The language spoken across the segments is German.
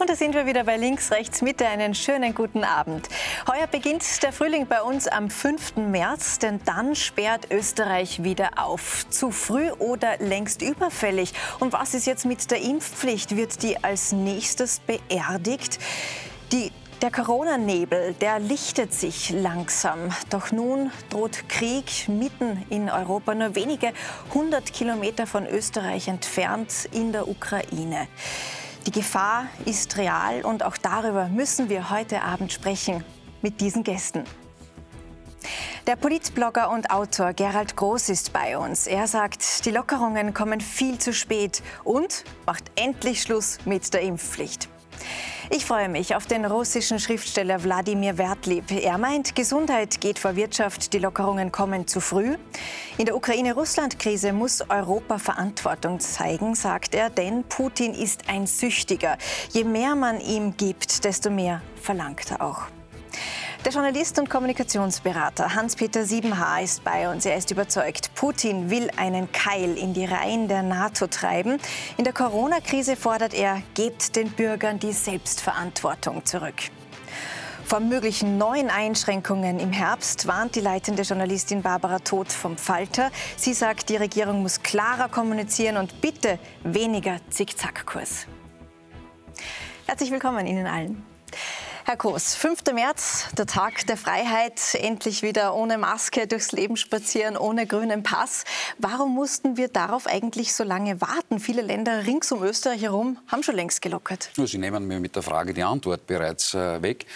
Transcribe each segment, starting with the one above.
Und da sind wir wieder bei Links, Rechts, Mitte. Einen schönen guten Abend. Heuer beginnt der Frühling bei uns am 5. März, denn dann sperrt Österreich wieder auf. Zu früh oder längst überfällig? Und was ist jetzt mit der Impfpflicht? Wird die als nächstes beerdigt? Die der Corona-Nebel, der lichtet sich langsam. Doch nun droht Krieg mitten in Europa, nur wenige hundert Kilometer von Österreich entfernt in der Ukraine. Die Gefahr ist real und auch darüber müssen wir heute Abend sprechen mit diesen Gästen. Der Politblogger und Autor Gerald Groß ist bei uns. Er sagt, die Lockerungen kommen viel zu spät und macht endlich Schluss mit der Impfpflicht. Ich freue mich auf den russischen Schriftsteller Wladimir Wertlieb. Er meint, Gesundheit geht vor Wirtschaft, die Lockerungen kommen zu früh. In der Ukraine-Russland-Krise muss Europa Verantwortung zeigen, sagt er, denn Putin ist ein Süchtiger. Je mehr man ihm gibt, desto mehr verlangt er auch. Der Journalist und Kommunikationsberater Hans-Peter Siebenhaar ist bei uns. Er ist überzeugt, Putin will einen Keil in die Reihen der NATO treiben. In der Corona-Krise fordert er, gebt den Bürgern die Selbstverantwortung zurück. Vor möglichen neuen Einschränkungen im Herbst warnt die leitende Journalistin Barbara Todt vom Falter. Sie sagt, die Regierung muss klarer kommunizieren und bitte weniger Zickzackkurs. Herzlich willkommen Ihnen allen. Herr Koos, 5. März, der Tag der Freiheit, endlich wieder ohne Maske durchs Leben spazieren, ohne grünen Pass. Warum mussten wir darauf eigentlich so lange warten? Viele Länder rings um Österreich herum haben schon längst gelockert. Sie nehmen mir mit der Frage die Antwort bereits äh, weg.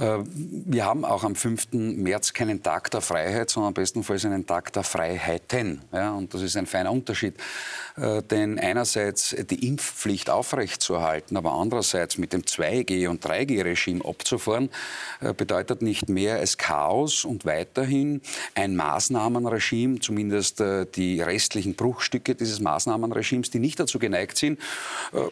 Äh, wir haben auch am 5. März keinen Tag der Freiheit, sondern bestenfalls einen Tag der Freiheiten. Ja, und das ist ein feiner Unterschied. Äh, denn einerseits die Impfpflicht aufrechtzuerhalten, aber andererseits mit dem 2G- und 3G-Regime abzufahren, äh, bedeutet nicht mehr als Chaos und weiterhin ein Maßnahmenregime, zumindest die restlichen Bruchstücke dieses Maßnahmenregimes, die nicht dazu geneigt sind,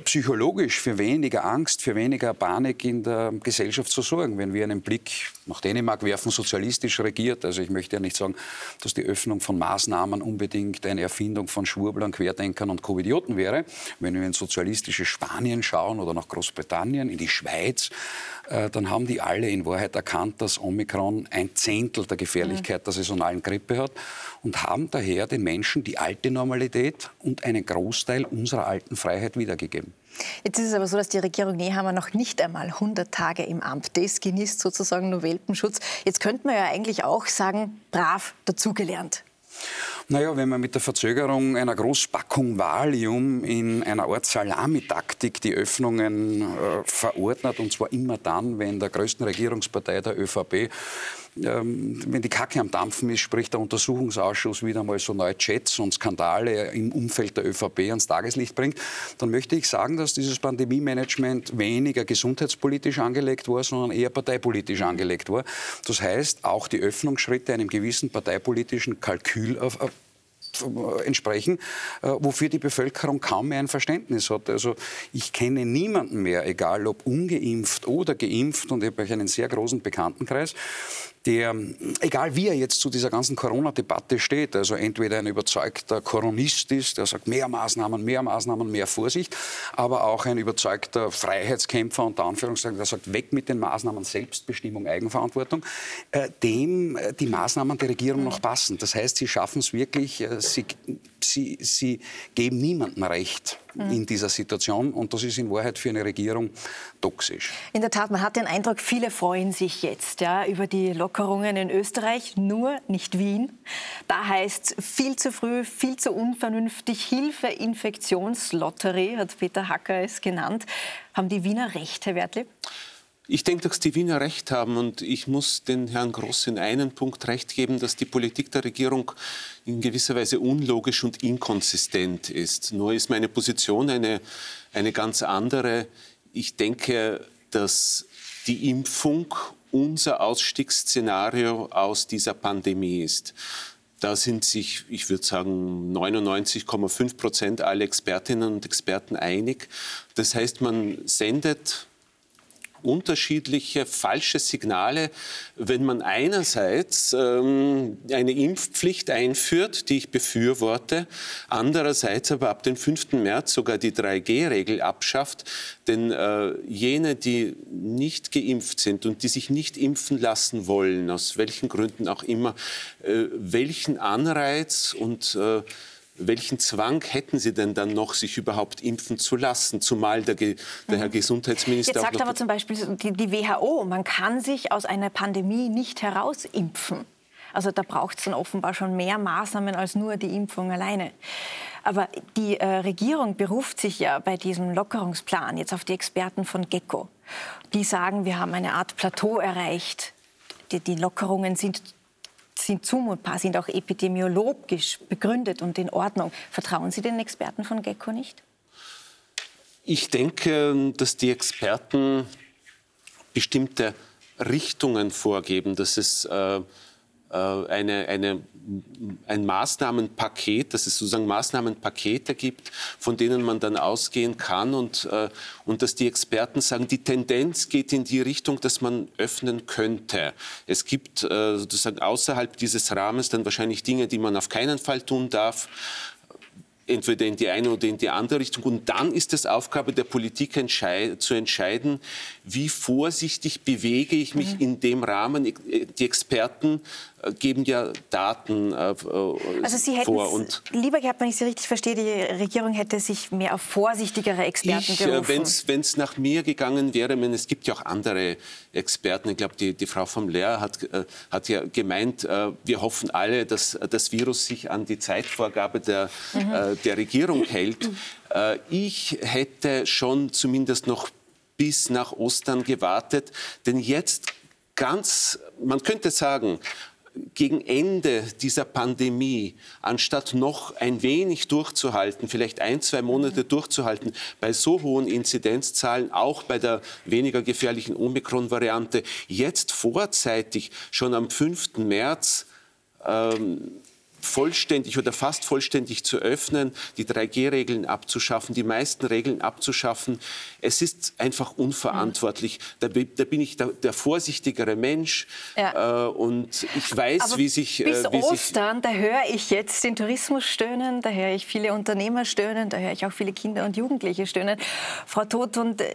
psychologisch für weniger Angst, für weniger Panik in der Gesellschaft zu sorgen. Wenn wir wir einen Blick nach Dänemark werfen, sozialistisch regiert. Also ich möchte ja nicht sagen, dass die Öffnung von Maßnahmen unbedingt eine Erfindung von Schwurblern, Querdenkern und Covidioten wäre. Wenn wir in sozialistische Spanien schauen oder nach Großbritannien, in die Schweiz, äh, dann haben die alle in Wahrheit erkannt, dass Omikron ein Zehntel der Gefährlichkeit der saisonalen Grippe hat und haben daher den Menschen die alte Normalität und einen Großteil unserer alten Freiheit wiedergegeben. Jetzt ist es aber so, dass die Regierung Nehammer noch nicht einmal 100 Tage im Amt ist, genießt sozusagen nur Welpenschutz. Jetzt könnte man ja eigentlich auch sagen, brav dazugelernt. Naja, wenn man mit der Verzögerung einer Großpackung Valium in einer Art Salamitaktik die Öffnungen äh, verordnet, und zwar immer dann, wenn der größten Regierungspartei der ÖVP ähm, wenn die Kacke am Dampfen ist, spricht der Untersuchungsausschuss wieder mal so neue Chats und Skandale im Umfeld der ÖVP ans Tageslicht bringt, dann möchte ich sagen, dass dieses Pandemie-Management weniger gesundheitspolitisch angelegt war, sondern eher parteipolitisch angelegt war. Das heißt, auch die Öffnungsschritte einem gewissen parteipolitischen Kalkül auf, entsprechen, äh, wofür die Bevölkerung kaum mehr ein Verständnis hat. Also ich kenne niemanden mehr, egal ob ungeimpft oder geimpft, und ich habe einen sehr großen Bekanntenkreis, der, egal wie er jetzt zu dieser ganzen Corona-Debatte steht, also entweder ein überzeugter Koronist ist, der sagt, mehr Maßnahmen, mehr Maßnahmen, mehr Vorsicht, aber auch ein überzeugter Freiheitskämpfer, unter Anführungszeichen, der sagt, weg mit den Maßnahmen, Selbstbestimmung, Eigenverantwortung, äh, dem äh, die Maßnahmen der Regierung noch passen. Das heißt, sie schaffen es wirklich, äh, sie, sie, sie geben niemandem Recht mhm. in dieser Situation. Und das ist in Wahrheit für eine Regierung toxisch. In der Tat, man hat den Eindruck, viele freuen sich jetzt ja, über die Lockerungen in Österreich, nur nicht Wien. Da heißt viel zu früh, viel zu unvernünftig, Hilfe, Infektionslotterie, hat Peter Hacker es genannt. Haben die Wiener recht, Herr Wertlieb? Ich denke, dass die Wiener recht haben und ich muss den Herrn Gross in einem Punkt recht geben, dass die Politik der Regierung in gewisser Weise unlogisch und inkonsistent ist. Nur ist meine Position eine, eine ganz andere. Ich denke, dass die Impfung unser Ausstiegsszenario aus dieser Pandemie ist. Da sind sich, ich würde sagen, 99,5 Prozent aller Expertinnen und Experten einig. Das heißt, man sendet unterschiedliche falsche Signale, wenn man einerseits ähm, eine Impfpflicht einführt, die ich befürworte, andererseits aber ab dem 5. März sogar die 3G-Regel abschafft. Denn äh, jene, die nicht geimpft sind und die sich nicht impfen lassen wollen, aus welchen Gründen auch immer, äh, welchen Anreiz und äh, welchen Zwang hätten Sie denn dann noch, sich überhaupt impfen zu lassen? Zumal der, der Herr mhm. Gesundheitsminister. Jetzt sagt aber zum Beispiel die, die WHO, man kann sich aus einer Pandemie nicht herausimpfen. Also da braucht es dann offenbar schon mehr Maßnahmen als nur die Impfung alleine. Aber die äh, Regierung beruft sich ja bei diesem Lockerungsplan jetzt auf die Experten von GECKO. Die sagen, wir haben eine Art Plateau erreicht. Die, die Lockerungen sind sind zumutbar, sind auch epidemiologisch begründet und in Ordnung. Vertrauen Sie den Experten von GECKO nicht? Ich denke, dass die Experten bestimmte Richtungen vorgeben, dass es äh, eine, eine, ein Maßnahmenpaket, dass es sozusagen Maßnahmenpakete gibt, von denen man dann ausgehen kann und, äh, und dass die Experten sagen, die Tendenz geht in die Richtung, dass man öffnen könnte. Es gibt äh, sozusagen außerhalb dieses Rahmens dann wahrscheinlich Dinge, die man auf keinen Fall tun darf entweder in die eine oder in die andere Richtung. Und dann ist es Aufgabe der Politik entscheid zu entscheiden, wie vorsichtig bewege ich mich mhm. in dem Rahmen. Die Experten äh, geben ja Daten äh, äh also Sie hätten vor. Und lieber gehabt, wenn ich Sie richtig verstehe, die Regierung hätte sich mehr auf vorsichtigere Experten ich, äh, berufen. Wenn es nach mir gegangen wäre, meine, es gibt ja auch andere Experten. Ich glaube, die, die Frau vom Lehr hat, äh, hat ja gemeint, äh, wir hoffen alle, dass das Virus sich an die Zeitvorgabe der, mhm. der Regierung hält. ich hätte schon zumindest noch bis nach Ostern gewartet, denn jetzt ganz, man könnte sagen, gegen Ende dieser Pandemie, anstatt noch ein wenig durchzuhalten, vielleicht ein, zwei Monate durchzuhalten, bei so hohen Inzidenzzahlen, auch bei der weniger gefährlichen Omikron-Variante, jetzt vorzeitig schon am 5. März ähm, vollständig oder fast vollständig zu öffnen, die 3G-Regeln abzuschaffen, die meisten Regeln abzuschaffen. Es ist einfach unverantwortlich. Da, da bin ich der, der, vorsichtigere Mensch ja. äh, und ich weiß, Aber wie sich... Äh, bis wie Ostern, da höre ich jetzt den Tourismus stöhnen, da höre ich viele Unternehmer stöhnen, da höre ich auch viele Kinder und Jugendliche stöhnen. Frau Todt, und äh,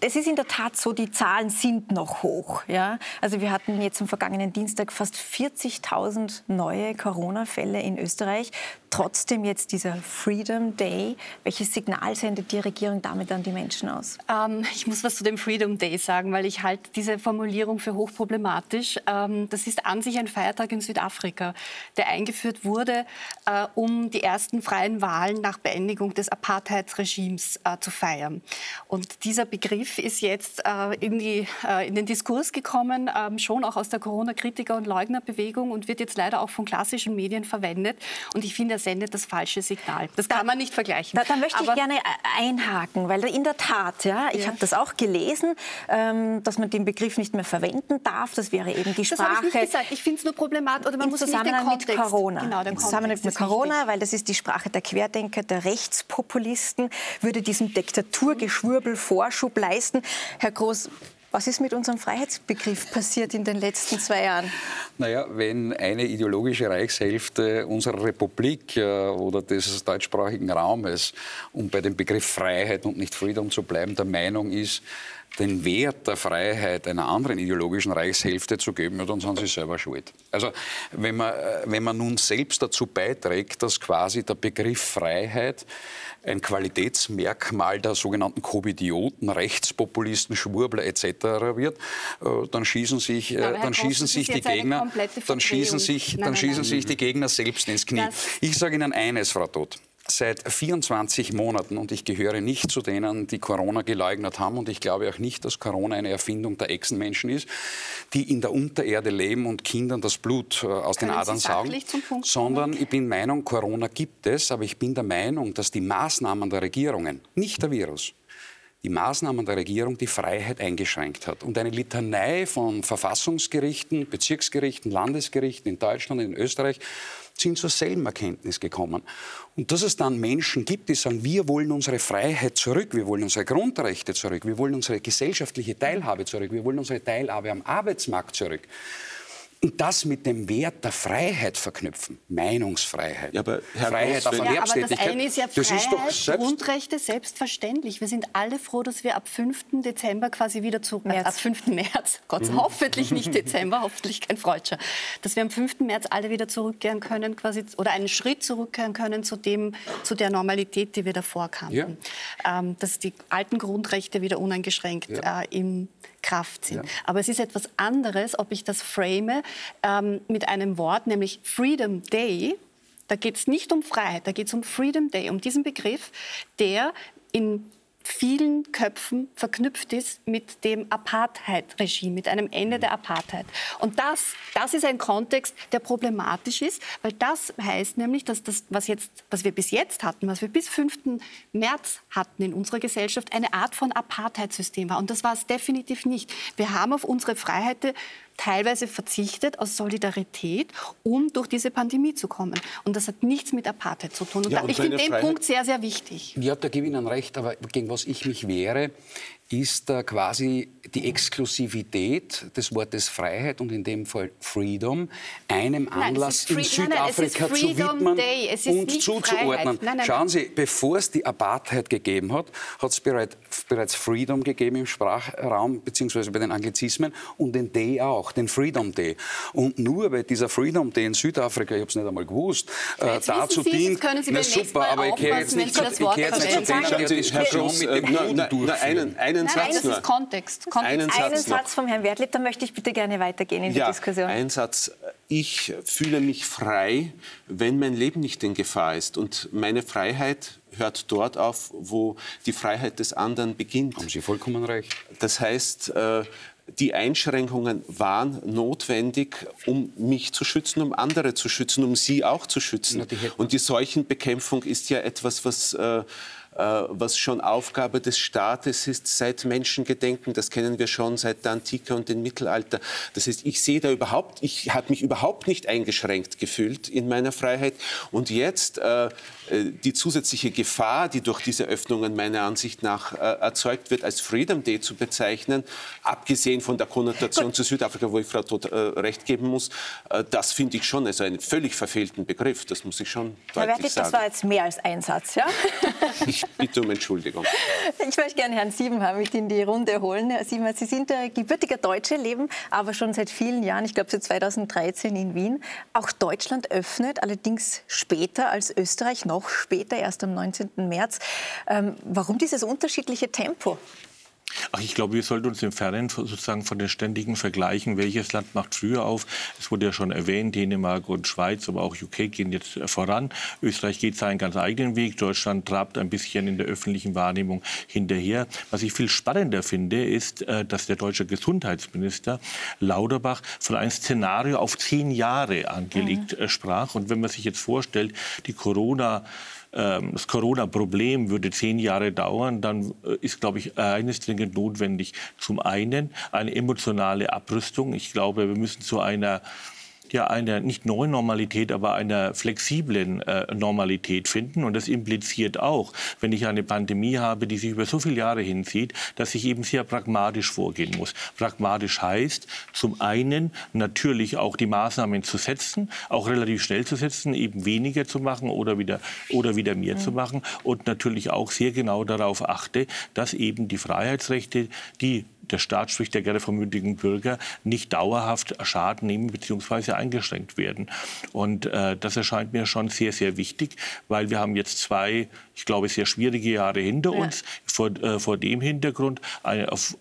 es ist in der Tat so, die Zahlen sind noch hoch. Ja? Also wir hatten jetzt am vergangenen Dienstag fast 40.000 neue Corona Corona-Fälle in Österreich. Trotzdem jetzt dieser Freedom Day. Welches Signal sendet die Regierung damit an die Menschen aus? Ähm, ich muss was zu dem Freedom Day sagen, weil ich halte diese Formulierung für hochproblematisch. Ähm, das ist an sich ein Feiertag in Südafrika, der eingeführt wurde, äh, um die ersten freien Wahlen nach Beendigung des Apartheidsregimes äh, zu feiern. Und dieser Begriff ist jetzt äh, in, die, äh, in, den Diskurs gekommen, ähm, schon auch aus der Corona-Kritiker- und Leugnerbewegung und wird jetzt leider auch von klassischen Medien verwendet. Und ich finde, er sendet das falsche Signal. Das da, kann man nicht vergleichen. Da, da möchte Aber ich gerne einhaken, weil in der Tat, ja, ich ja. habe das auch gelesen, ähm, dass man den Begriff nicht mehr verwenden darf. Das wäre eben die Sprache. Das habe ich nicht gesagt. Ich finde es nur problematisch. Oder man Im muss Zusammenhang mit Corona. Genau, Im Zusammenhang mit Corona, wichtig. weil das ist die Sprache der Querdenker, der Rechtspopulisten, würde diesem Diktaturgeschwurbel Vorschub leisten. Herr Groß, was ist mit unserem Freiheitsbegriff passiert in den letzten zwei Jahren? Naja, wenn eine ideologische Reichshälfte unserer Republik äh, oder des deutschsprachigen Raumes, um bei dem Begriff Freiheit und nicht Freedom zu bleiben, der Meinung ist, den Wert der Freiheit einer anderen ideologischen Reichshälfte zu geben, ja, dann sind sie selber schuld. Also wenn man, äh, wenn man nun selbst dazu beiträgt, dass quasi der Begriff Freiheit ein Qualitätsmerkmal der sogenannten Covidioten, Rechtspopulisten, Schwurbler etc. wird, äh, dann schießen sich, äh, dann schießen sich die Gegner, dann schießen sich, nein, dann schießen nein. sich die Gegner selbst ins Knie. Das ich sage Ihnen eines, Frau Todt seit 24 Monaten und ich gehöre nicht zu denen, die Corona geleugnet haben und ich glaube auch nicht, dass Corona eine Erfindung der Echsenmenschen ist, die in der Untererde leben und Kindern das Blut äh, aus Können den Adern saugen, sondern ich bin Meinung, Corona gibt es, aber ich bin der Meinung, dass die Maßnahmen der Regierungen, nicht der Virus, die Maßnahmen der Regierung die Freiheit eingeschränkt hat. Und eine Litanei von Verfassungsgerichten, Bezirksgerichten, Landesgerichten in Deutschland, in Österreich sind zur selben Erkenntnis gekommen. Und dass es dann Menschen gibt, die sagen, wir wollen unsere Freiheit zurück, wir wollen unsere Grundrechte zurück, wir wollen unsere gesellschaftliche Teilhabe zurück, wir wollen unsere Teilhabe am Arbeitsmarkt zurück. Und das mit dem Wert der Freiheit verknüpfen. Meinungsfreiheit. Ja, aber Herr Freiheit auf. Ja, aber das eine ist ja Freiheit, ist doch selbst Grundrechte, selbstverständlich. Wir sind alle froh, dass wir ab 5. Dezember quasi wieder zurück, März. ab 5. März, Gott, mhm. hoffentlich nicht Dezember, hoffentlich kein Freudscher, dass wir am 5. März alle wieder zurückkehren können, quasi, oder einen Schritt zurückkehren können zu dem, zu der Normalität, die wir davor kannten. Ja. Ähm, dass die alten Grundrechte wieder uneingeschränkt ja. äh, im Kraft sind. Ja. Aber es ist etwas anderes, ob ich das frame ähm, mit einem Wort, nämlich Freedom Day. Da geht es nicht um Freiheit, da geht es um Freedom Day, um diesen Begriff, der in vielen Köpfen verknüpft ist mit dem Apartheid-Regime, mit einem Ende der Apartheid. Und das, das ist ein Kontext, der problematisch ist, weil das heißt nämlich, dass das, was, jetzt, was wir bis jetzt hatten, was wir bis 5. März hatten in unserer Gesellschaft, eine Art von Apartheid-System war. Und das war es definitiv nicht. Wir haben auf unsere Freiheiten teilweise verzichtet aus Solidarität, um durch diese Pandemie zu kommen. Und das hat nichts mit Apartheid zu tun. Und, ja, und ich finde den Punkt sehr, sehr wichtig. Ja, da gebe ich Ihnen recht, aber gegen was ich mich wehre, ist äh, quasi die Exklusivität des Wortes Freiheit und in dem Fall Freedom einem Anlass nein, in Südafrika nein, nein, zu widmen und zuzuordnen. Schauen Sie, bevor es die Apartheid gegeben hat, hat es bereits, bereits Freedom gegeben im Sprachraum beziehungsweise bei den Anglizismen und den Day auch, den Freedom Day. Und nur weil dieser Freedom Day in Südafrika, ich habe es nicht einmal gewusst, äh, dazu Sie, dient. Na super, aber ich kehre jetzt nicht zu der Diskussion mit dem durchführen einen nein, Satz nein, das ist Kontext. Kontext. Einen, einen Satz, Satz vom Herrn Wertlieb, da möchte ich bitte gerne weitergehen in ja, die Diskussion. Ein Satz. Ich fühle mich frei, wenn mein Leben nicht in Gefahr ist. Und meine Freiheit hört dort auf, wo die Freiheit des anderen beginnt. Haben Sie vollkommen recht. Das heißt, äh, die Einschränkungen waren notwendig, um mich zu schützen, um andere zu schützen, um Sie auch zu schützen. Und die Seuchenbekämpfung ist ja etwas, was äh, was schon Aufgabe des Staates ist seit Menschengedenken. Das kennen wir schon seit der Antike und dem Mittelalter. Das heißt, ich sehe da überhaupt, ich habe mich überhaupt nicht eingeschränkt gefühlt in meiner Freiheit. Und jetzt äh, äh, die zusätzliche Gefahr, die durch diese Öffnungen meiner Ansicht nach äh, erzeugt wird, als Freedom Day zu bezeichnen, abgesehen von der Konnotation zu Südafrika, wo ich Frau Todt äh, recht geben muss, äh, das finde ich schon also einen völlig verfehlten Begriff. Das muss ich schon Herr deutlich Wertig, sagen. Das war jetzt mehr als ein Satz, ja? Ich bitte um Entschuldigung. Ich möchte gerne Herrn Siebenhaar mit in die Runde holen. Herr Siebenhaar, Sie sind der gebürtiger Deutsche, leben aber schon seit vielen Jahren, ich glaube seit 2013 in Wien. Auch Deutschland öffnet, allerdings später als Österreich, noch später, erst am 19. März. Ähm, warum dieses unterschiedliche Tempo? Ach, ich glaube, wir sollten uns entfernen sozusagen von den ständigen Vergleichen, welches Land macht früher auf. Es wurde ja schon erwähnt, Dänemark und Schweiz, aber auch UK gehen jetzt voran. Österreich geht seinen ganz eigenen Weg. Deutschland trabt ein bisschen in der öffentlichen Wahrnehmung hinterher. Was ich viel spannender finde, ist, äh, dass der deutsche Gesundheitsminister Lauterbach von einem Szenario auf zehn Jahre angelegt mhm. sprach. Und wenn man sich jetzt vorstellt, die Corona das Corona-Problem würde zehn Jahre dauern, dann äh, ist, glaube ich, eines dringend notwendig. Zum einen eine emotionale Abrüstung. Ich glaube, wir müssen zu einer ja einer nicht neuen Normalität, aber einer flexiblen äh, Normalität finden. Und das impliziert auch, wenn ich eine Pandemie habe, die sich über so viele Jahre hinzieht, dass ich eben sehr pragmatisch vorgehen muss. Pragmatisch heißt zum einen natürlich auch die Maßnahmen zu setzen, auch relativ schnell zu setzen, eben weniger zu machen oder wieder, oder wieder mehr mhm. zu machen und natürlich auch sehr genau darauf achte, dass eben die Freiheitsrechte, die der Staat, sprich der gerne vermündigen Bürger, nicht dauerhaft Schaden nehmen bzw. eingeschränkt werden. Und äh, das erscheint mir schon sehr, sehr wichtig, weil wir haben jetzt zwei, ich glaube, sehr schwierige Jahre hinter ja. uns. Vor, äh, vor dem Hintergrund eine, auf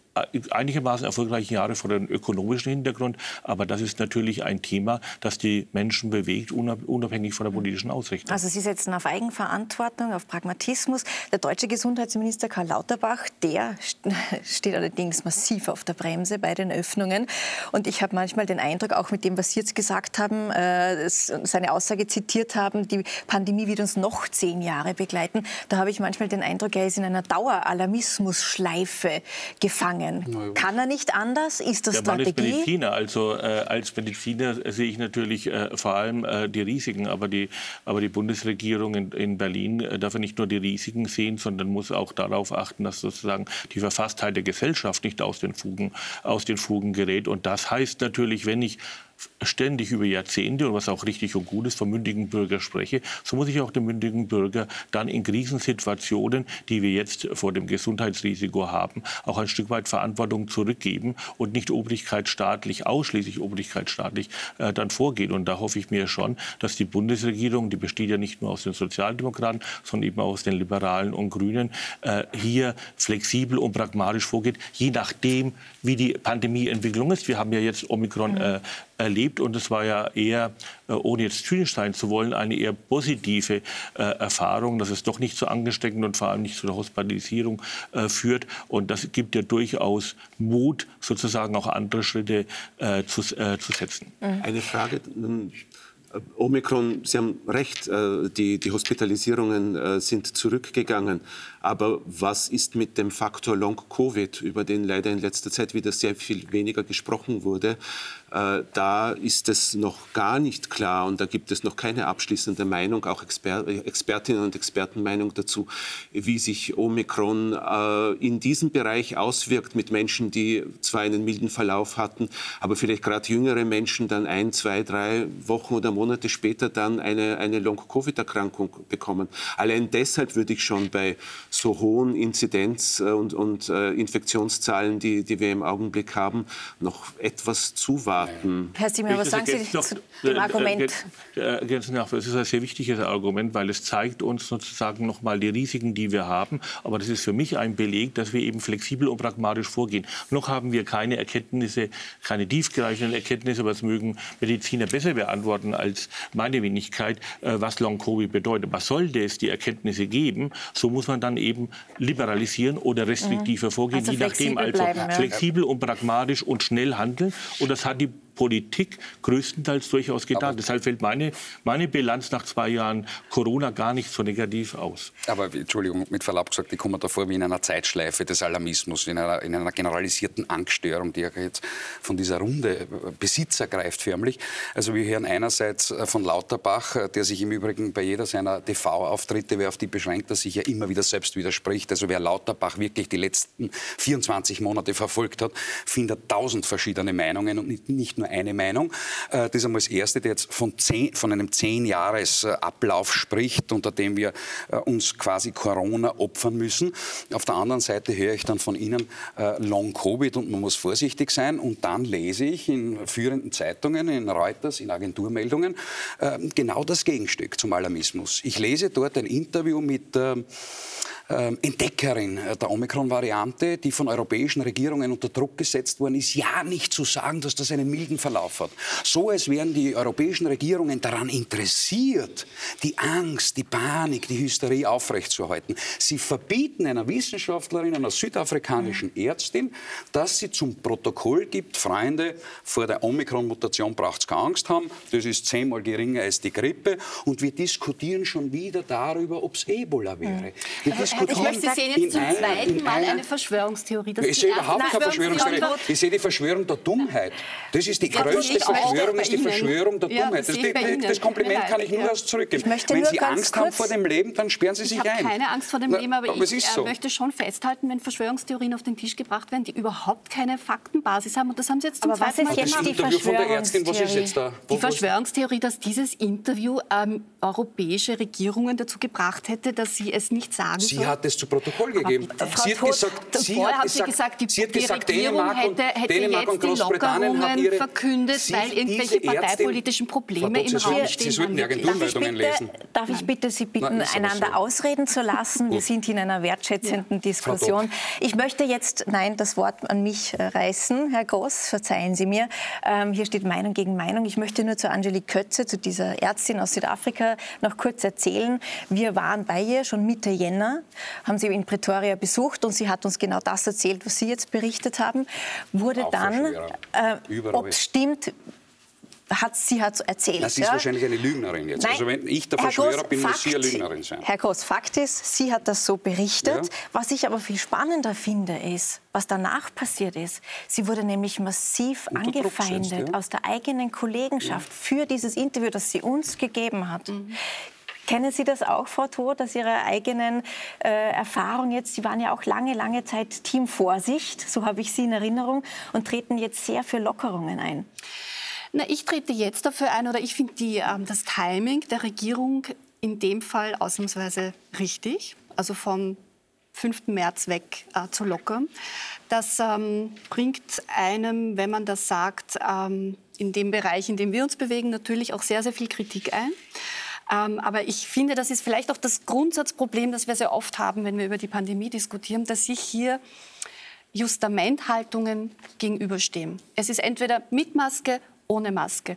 einigermaßen erfolgreichen Jahre vor dem ökonomischen Hintergrund. Aber das ist natürlich ein Thema, das die Menschen bewegt, unabhängig von der politischen Ausrichtung. Also Sie setzen auf Eigenverantwortung, auf Pragmatismus. Der deutsche Gesundheitsminister Karl Lauterbach, der steht allerdings massiv auf der Bremse bei den Öffnungen. Und ich habe manchmal den Eindruck, auch mit dem, was Sie jetzt gesagt haben, äh, seine Aussage zitiert haben, die Pandemie wird uns noch zehn Jahre begleiten. Da habe ich manchmal den Eindruck, er ist in einer Daueralarmismus-Schleife gefangen. Ja. Kann er nicht anders? Ist das Der Strategie? Mann ist Mediziner. Also äh, als Mediziner sehe ich natürlich äh, vor allem äh, die Risiken. Aber die, aber die Bundesregierung in, in Berlin äh, darf nicht nur die Risiken sehen, sondern muss auch darauf achten, dass sozusagen die Verfasstheit der Gesellschaft nicht aus den Fugen, aus den Fugen gerät. Und das heißt natürlich, wenn ich ständig über Jahrzehnte und was auch richtig und gut ist, vom mündigen Bürger spreche, so muss ich auch dem mündigen Bürger dann in Krisensituationen, die wir jetzt vor dem Gesundheitsrisiko haben, auch ein Stück weit Verantwortung zurückgeben und nicht obrigkeitsstaatlich, ausschließlich obrigkeitsstaatlich äh, dann vorgehen. Und da hoffe ich mir schon, dass die Bundesregierung, die besteht ja nicht nur aus den Sozialdemokraten, sondern eben auch aus den Liberalen und Grünen, äh, hier flexibel und pragmatisch vorgeht, je nachdem, wie die Pandemieentwicklung ist. Wir haben ja jetzt Omikron äh, erlebt und es war ja eher, äh, ohne jetzt zynisch sein zu wollen, eine eher positive äh, Erfahrung, dass es doch nicht zu angesteckend und vor allem nicht zu der Hospitalisierung äh, führt. Und das gibt ja durchaus Mut, sozusagen auch andere Schritte zu, zu setzen. Eine Frage. Omikron, Sie haben recht, die, die Hospitalisierungen sind zurückgegangen. Aber was ist mit dem Faktor Long-Covid, über den leider in letzter Zeit wieder sehr viel weniger gesprochen wurde? Äh, da ist es noch gar nicht klar und da gibt es noch keine abschließende Meinung, auch Exper Expertinnen und Expertenmeinung dazu, wie sich Omikron äh, in diesem Bereich auswirkt mit Menschen, die zwar einen milden Verlauf hatten, aber vielleicht gerade jüngere Menschen dann ein, zwei, drei Wochen oder Monate später dann eine, eine Long-Covid-Erkrankung bekommen. Allein deshalb würde ich schon bei so hohen Inzidenz- äh, und, und Infektionszahlen, die, die wir im Augenblick haben, noch etwas zuwarten. Herr Siemer, was sagen Sie noch, zu dem äh, Argument? Ergänzen nach, es ist ein sehr wichtiges Argument, weil es zeigt uns sozusagen noch mal die Risiken, die wir haben. Aber das ist für mich ein Beleg, dass wir eben flexibel und pragmatisch vorgehen. Noch haben wir keine Erkenntnisse, keine tiefgreifenden Erkenntnisse, aber es mögen Mediziner besser beantworten als meine Wenigkeit, was Long-Covid bedeutet. Was sollte es die Erkenntnisse geben? So muss man dann eben liberalisieren oder restriktiver mhm. vorgehen, also je nachdem. Also bleiben, ja. flexibel und pragmatisch und schnell handeln. Und das hat die Politik größtenteils durchaus getan. Aber Deshalb fällt meine, meine Bilanz nach zwei Jahren Corona gar nicht so negativ aus. Aber Entschuldigung, mit Verlaub gesagt, ich komme davor wie in einer Zeitschleife des Alarmismus, in einer, in einer generalisierten Angststörung, die ja jetzt von dieser Runde Besitz ergreift förmlich. Also wir hören einerseits äh, von Lauterbach, äh, der sich im Übrigen bei jeder seiner TV-Auftritte, wer auf die beschränkt, dass sich ja immer wieder selbst widerspricht. Also wer Lauterbach wirklich die letzten 24 Monate verfolgt hat, findet tausend verschiedene Meinungen und nicht nur eine Meinung. Äh, das ist einmal das Erste, der jetzt von, zehn, von einem Zehn-Jahres-Ablauf spricht, unter dem wir äh, uns quasi Corona opfern müssen. Auf der anderen Seite höre ich dann von Ihnen äh, Long-Covid und man muss vorsichtig sein. Und dann lese ich in führenden Zeitungen, in Reuters, in Agenturmeldungen, genau das Gegenstück zum Alarmismus. Ich lese dort ein Interview mit ähm, Entdeckerin äh, der Omikron-Variante, die von europäischen Regierungen unter Druck gesetzt worden ist, ja nicht zu sagen, dass das einen milden Verlauf hat. So als wären die europäischen Regierungen daran interessiert, die Angst, die Panik, die Hysterie aufrechtzuerhalten. Sie verbieten einer Wissenschaftlerin, einer südafrikanischen Ärztin, dass sie zum Protokoll gibt, Freunde, vor der Omikron-Mutation braucht es keine Angst haben, das ist zehnmal geringer als die Grippe und wir diskutieren schon wieder darüber, ob es Ebola wäre. Wir ich möchte, Sie sehen jetzt zum zweiten Mal eine Verschwörungstheorie. ich sehe überhaupt keine Verschwörungstheorie. Ich sehe die Verschwörung der Dummheit. Das ist die größte Verschwörung, ist die Verschwörung der Dummheit. Das, das Kompliment kann ich nur zurückgeben. Wenn Sie Angst haben vor dem Leben, dann sperren Sie sich ein. Ich habe keine Angst vor dem Leben, aber ich äh, möchte schon festhalten, wenn Verschwörungstheorien auf den Tisch gebracht werden, die überhaupt keine Faktenbasis haben. Und das haben Sie jetzt zum aber zweiten Mal gemacht. Die Verschwörungstheorie, die Verschwörungstheorie, dass dieses Interview ähm, europäische Regierungen dazu gebracht hätte, dass sie es nicht sagen Sie soll? hat es zu Protokoll gegeben. Frau sie hat Todt, gesagt, sie hat sie gesagt, die, sie hat die gesagt, Regierung Dänemark und, hätte, hätte Dänemark jetzt und die Großbritannien haben Lockerungen ihre, verkündet, sie, weil irgendwelche Ärztin- parteipolitischen Probleme Todt, im Raum stehen. Sie sollten die. Agenturmeldungen lesen. darf ich bitte Sie bitten, Nein, einander so. ausreden zu lassen? Wir sind in einer wertschätzenden Diskussion. Dock. Ich möchte jetzt, nein, das Wort an mich reißen, Herr Groß, verzeihen Sie mir. Ähm, hier steht Meinung gegen Meinung. Ich möchte nur zu Angelique Kötze, zu dieser Ärztin aus Südafrika, noch kurz erzählen. Wir waren bei ihr schon Mitte Jänner, haben sie in Pretoria besucht und sie hat uns genau das erzählt, was Sie jetzt berichtet haben. Wurde dann, äh, ob es stimmt, hat sie hat erzählt. Sie ist ja? wahrscheinlich eine Lügnerin jetzt. Nein, also wenn ich der Verschwörer Groß, bin, muss Fakt, sie eine Lügnerin sein. Herr Groß, Fakt ist, sie hat das so berichtet. Ja. Was ich aber viel spannender finde, ist, was danach passiert ist. Sie wurde nämlich massiv Unter angefeindet ja. aus der eigenen Kollegenschaft für dieses Interview, das sie uns gegeben hat. Kennen Sie das auch, Frau Thor, dass Ihre eigenen äh, Erfahrungen jetzt, Sie waren ja auch lange, lange Zeit Team Vorsicht, so habe ich Sie in Erinnerung, und treten jetzt sehr für Lockerungen ein. Na, ich trete jetzt dafür ein, oder ich finde ähm, das Timing der Regierung in dem Fall ausnahmsweise richtig, also vom 5. März weg äh, zu lockern. Das ähm, bringt einem, wenn man das sagt, ähm, in dem Bereich, in dem wir uns bewegen, natürlich auch sehr, sehr viel Kritik ein. Ähm, aber ich finde, das ist vielleicht auch das Grundsatzproblem, das wir sehr oft haben, wenn wir über die Pandemie diskutieren, dass sich hier Justamenthaltungen gegenüberstehen. Es ist entweder mit Maske, ohne Maske.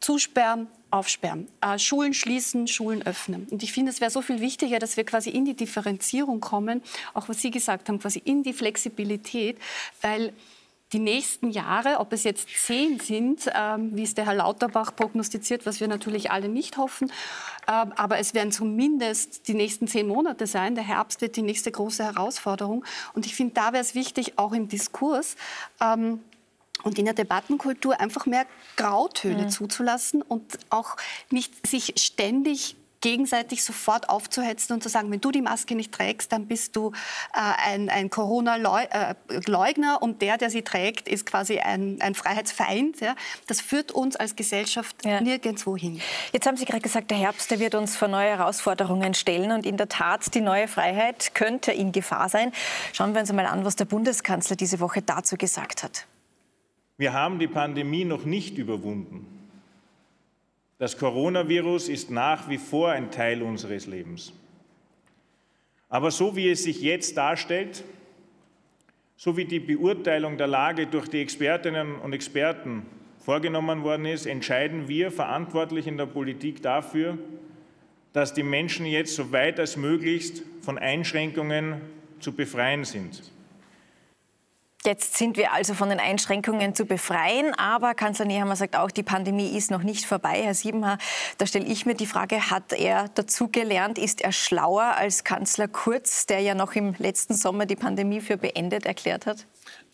Zusperren, aufsperren. Äh, Schulen schließen, Schulen öffnen. Und ich finde, es wäre so viel wichtiger, dass wir quasi in die Differenzierung kommen, auch was Sie gesagt haben, quasi in die Flexibilität, weil die nächsten Jahre, ob es jetzt zehn sind, ähm, wie es der Herr Lauterbach prognostiziert, was wir natürlich alle nicht hoffen, ähm, aber es werden zumindest die nächsten zehn Monate sein. Der Herbst wird die nächste große Herausforderung. Und ich finde, da wäre es wichtig, auch im Diskurs, ähm, und in der Debattenkultur einfach mehr Grautöne zuzulassen und auch nicht sich ständig gegenseitig sofort aufzuhetzen und zu sagen, wenn du die Maske nicht trägst, dann bist du äh, ein, ein Corona-Leugner und der, der sie trägt, ist quasi ein, ein Freiheitsfeind. Ja? Das führt uns als Gesellschaft Ja. nirgendwo hin. Jetzt haben Sie gerade gesagt, der Herbst der wird uns vor neue Herausforderungen stellen. Und in der Tat, die neue Freiheit könnte in Gefahr sein. Schauen wir uns einmal an, was der Bundeskanzler diese Woche dazu gesagt hat. Wir haben die Pandemie noch nicht überwunden. Das Coronavirus ist nach wie vor ein Teil unseres Lebens. Aber so wie es sich jetzt darstellt, so wie die Beurteilung der Lage durch die Expertinnen und Experten vorgenommen worden ist, entscheiden wir verantwortlich in der Politik dafür, dass die Menschen jetzt so weit als möglichst von Einschränkungen zu befreien sind. Jetzt sind wir also von den Einschränkungen zu befreien, aber Kanzler Nehammer sagt auch, die Pandemie ist noch nicht vorbei. Herr Siebenhaar, da stelle ich mir die Frage, hat er dazugelernt? Ist er schlauer als Kanzler Kurz, der ja noch im letzten Sommer die Pandemie für beendet erklärt hat?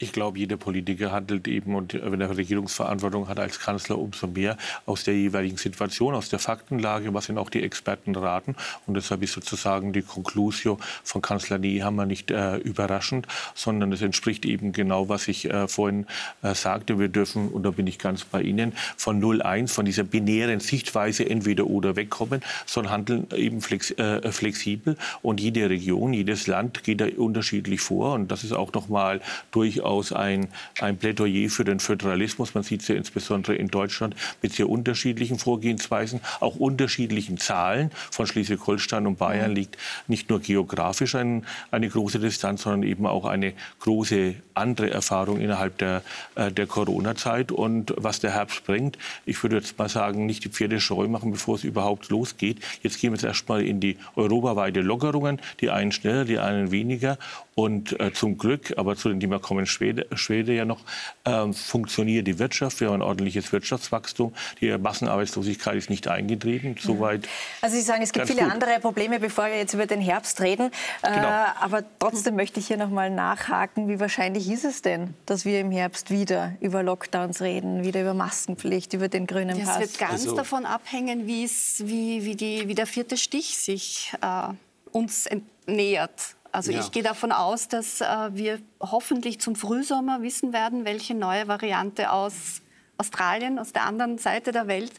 Ich glaube, jeder Politiker handelt eben und wenn er Regierungsverantwortung hat als Kanzler umso mehr aus der jeweiligen Situation, aus der Faktenlage, was ihn auch die Experten raten. Und deshalb ist sozusagen die Conclusio von Kanzler Nehammer nicht äh, überraschend, sondern es entspricht eben genau, was ich äh, vorhin äh, sagte. Wir dürfen, und da bin ich ganz bei Ihnen, von 0-1, von dieser binären Sichtweise entweder oder wegkommen, sondern handeln eben flex, äh, flexibel. Und jede Region, jedes Land geht da unterschiedlich vor. Und das ist auch noch mal durchaus ein, ein Plädoyer für den Föderalismus. Man sieht es ja insbesondere in Deutschland mit sehr unterschiedlichen Vorgehensweisen, auch unterschiedlichen Zahlen. Von Schleswig-Holstein und Bayern liegt nicht nur geografisch ein, eine große Distanz, sondern eben auch eine große andere Erfahrung innerhalb der, äh, der Corona-Zeit. Und was der Herbst bringt, ich würde jetzt mal sagen, nicht die Pferde scheu machen, bevor es überhaupt losgeht. Jetzt gehen wir jetzt erstmal in die europaweite Lockerungen, die einen schneller, die einen weniger. Und äh, zum Glück, aber zu dem Thema kommen Schwede, Schwede ja noch, ähm, funktioniert die Wirtschaft. Wir haben ein ordentliches Wirtschaftswachstum. Die Massenarbeitslosigkeit ist nicht eingetreten. Soweit. Also Sie sagen, es gibt viele gut. andere Probleme, bevor wir jetzt über den Herbst reden. Äh, Genau. aber trotzdem möchte ich hier noch mal nachhaken, wie wahrscheinlich ist es denn, dass wir im Herbst wieder über Lockdowns reden, wieder über Maskenpflicht, über den grünen Das Pass? wird ganz Also- davon abhängen, wie, es, wie, wie, die, wie der vierte Stich sich äh, uns nähert. Also Ja. ich gehe davon aus, dass äh, wir hoffentlich zum Frühsommer wissen werden, welche neue Variante aus Australien, aus der anderen Seite der Welt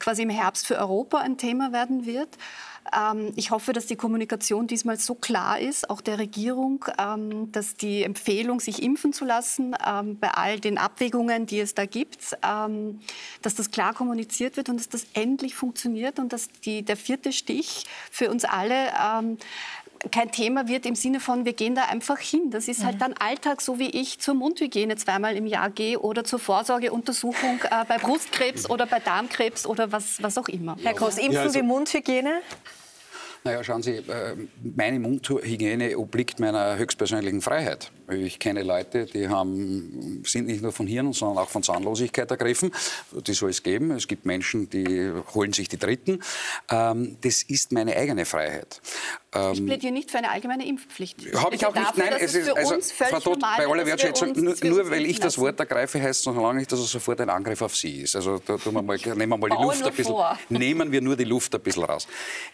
quasi im Herbst für Europa ein Thema werden wird. Ähm, ich hoffe, dass die Kommunikation diesmal so klar ist, auch der Regierung, ähm, dass die Empfehlung, sich impfen zu lassen, ähm, bei all den Abwägungen, die es da gibt, dass das klar kommuniziert wird und dass das endlich funktioniert und dass die, der vierte Stich für uns alle kein Thema wird im Sinne von, wir gehen da einfach hin. Das ist halt dann Alltag, so wie ich zur Mundhygiene zweimal im Jahr gehe oder zur Vorsorgeuntersuchung äh, bei Brustkrebs oder bei Darmkrebs oder was, was auch immer. Herr Groß, impfen ja, also, wie Mundhygiene? Naja, schauen Sie, äh, meine Mundhygiene obliegt meiner höchstpersönlichen Freiheit. Ich kenne Leute, die haben, sind nicht nur von Hirn, sondern auch von Zahnlosigkeit ergriffen. Die soll es geben. Es gibt Menschen, die holen sich die Dritten. Ähm, das ist meine eigene Freiheit. ich ähm, plädiere nicht für eine allgemeine Impfpflicht. Habe ich auch nicht. Nein, es ist also, Frau Todt, bei aller Wertschätzung, nur, nur weil ich das Wort ergreife, heißt es noch lange nicht, dass es sofort ein Angriff auf Sie ist. Also da wir mal, nehmen wir mal die Luft ein bisschen, nehmen wir nur die Luft ein bisschen raus.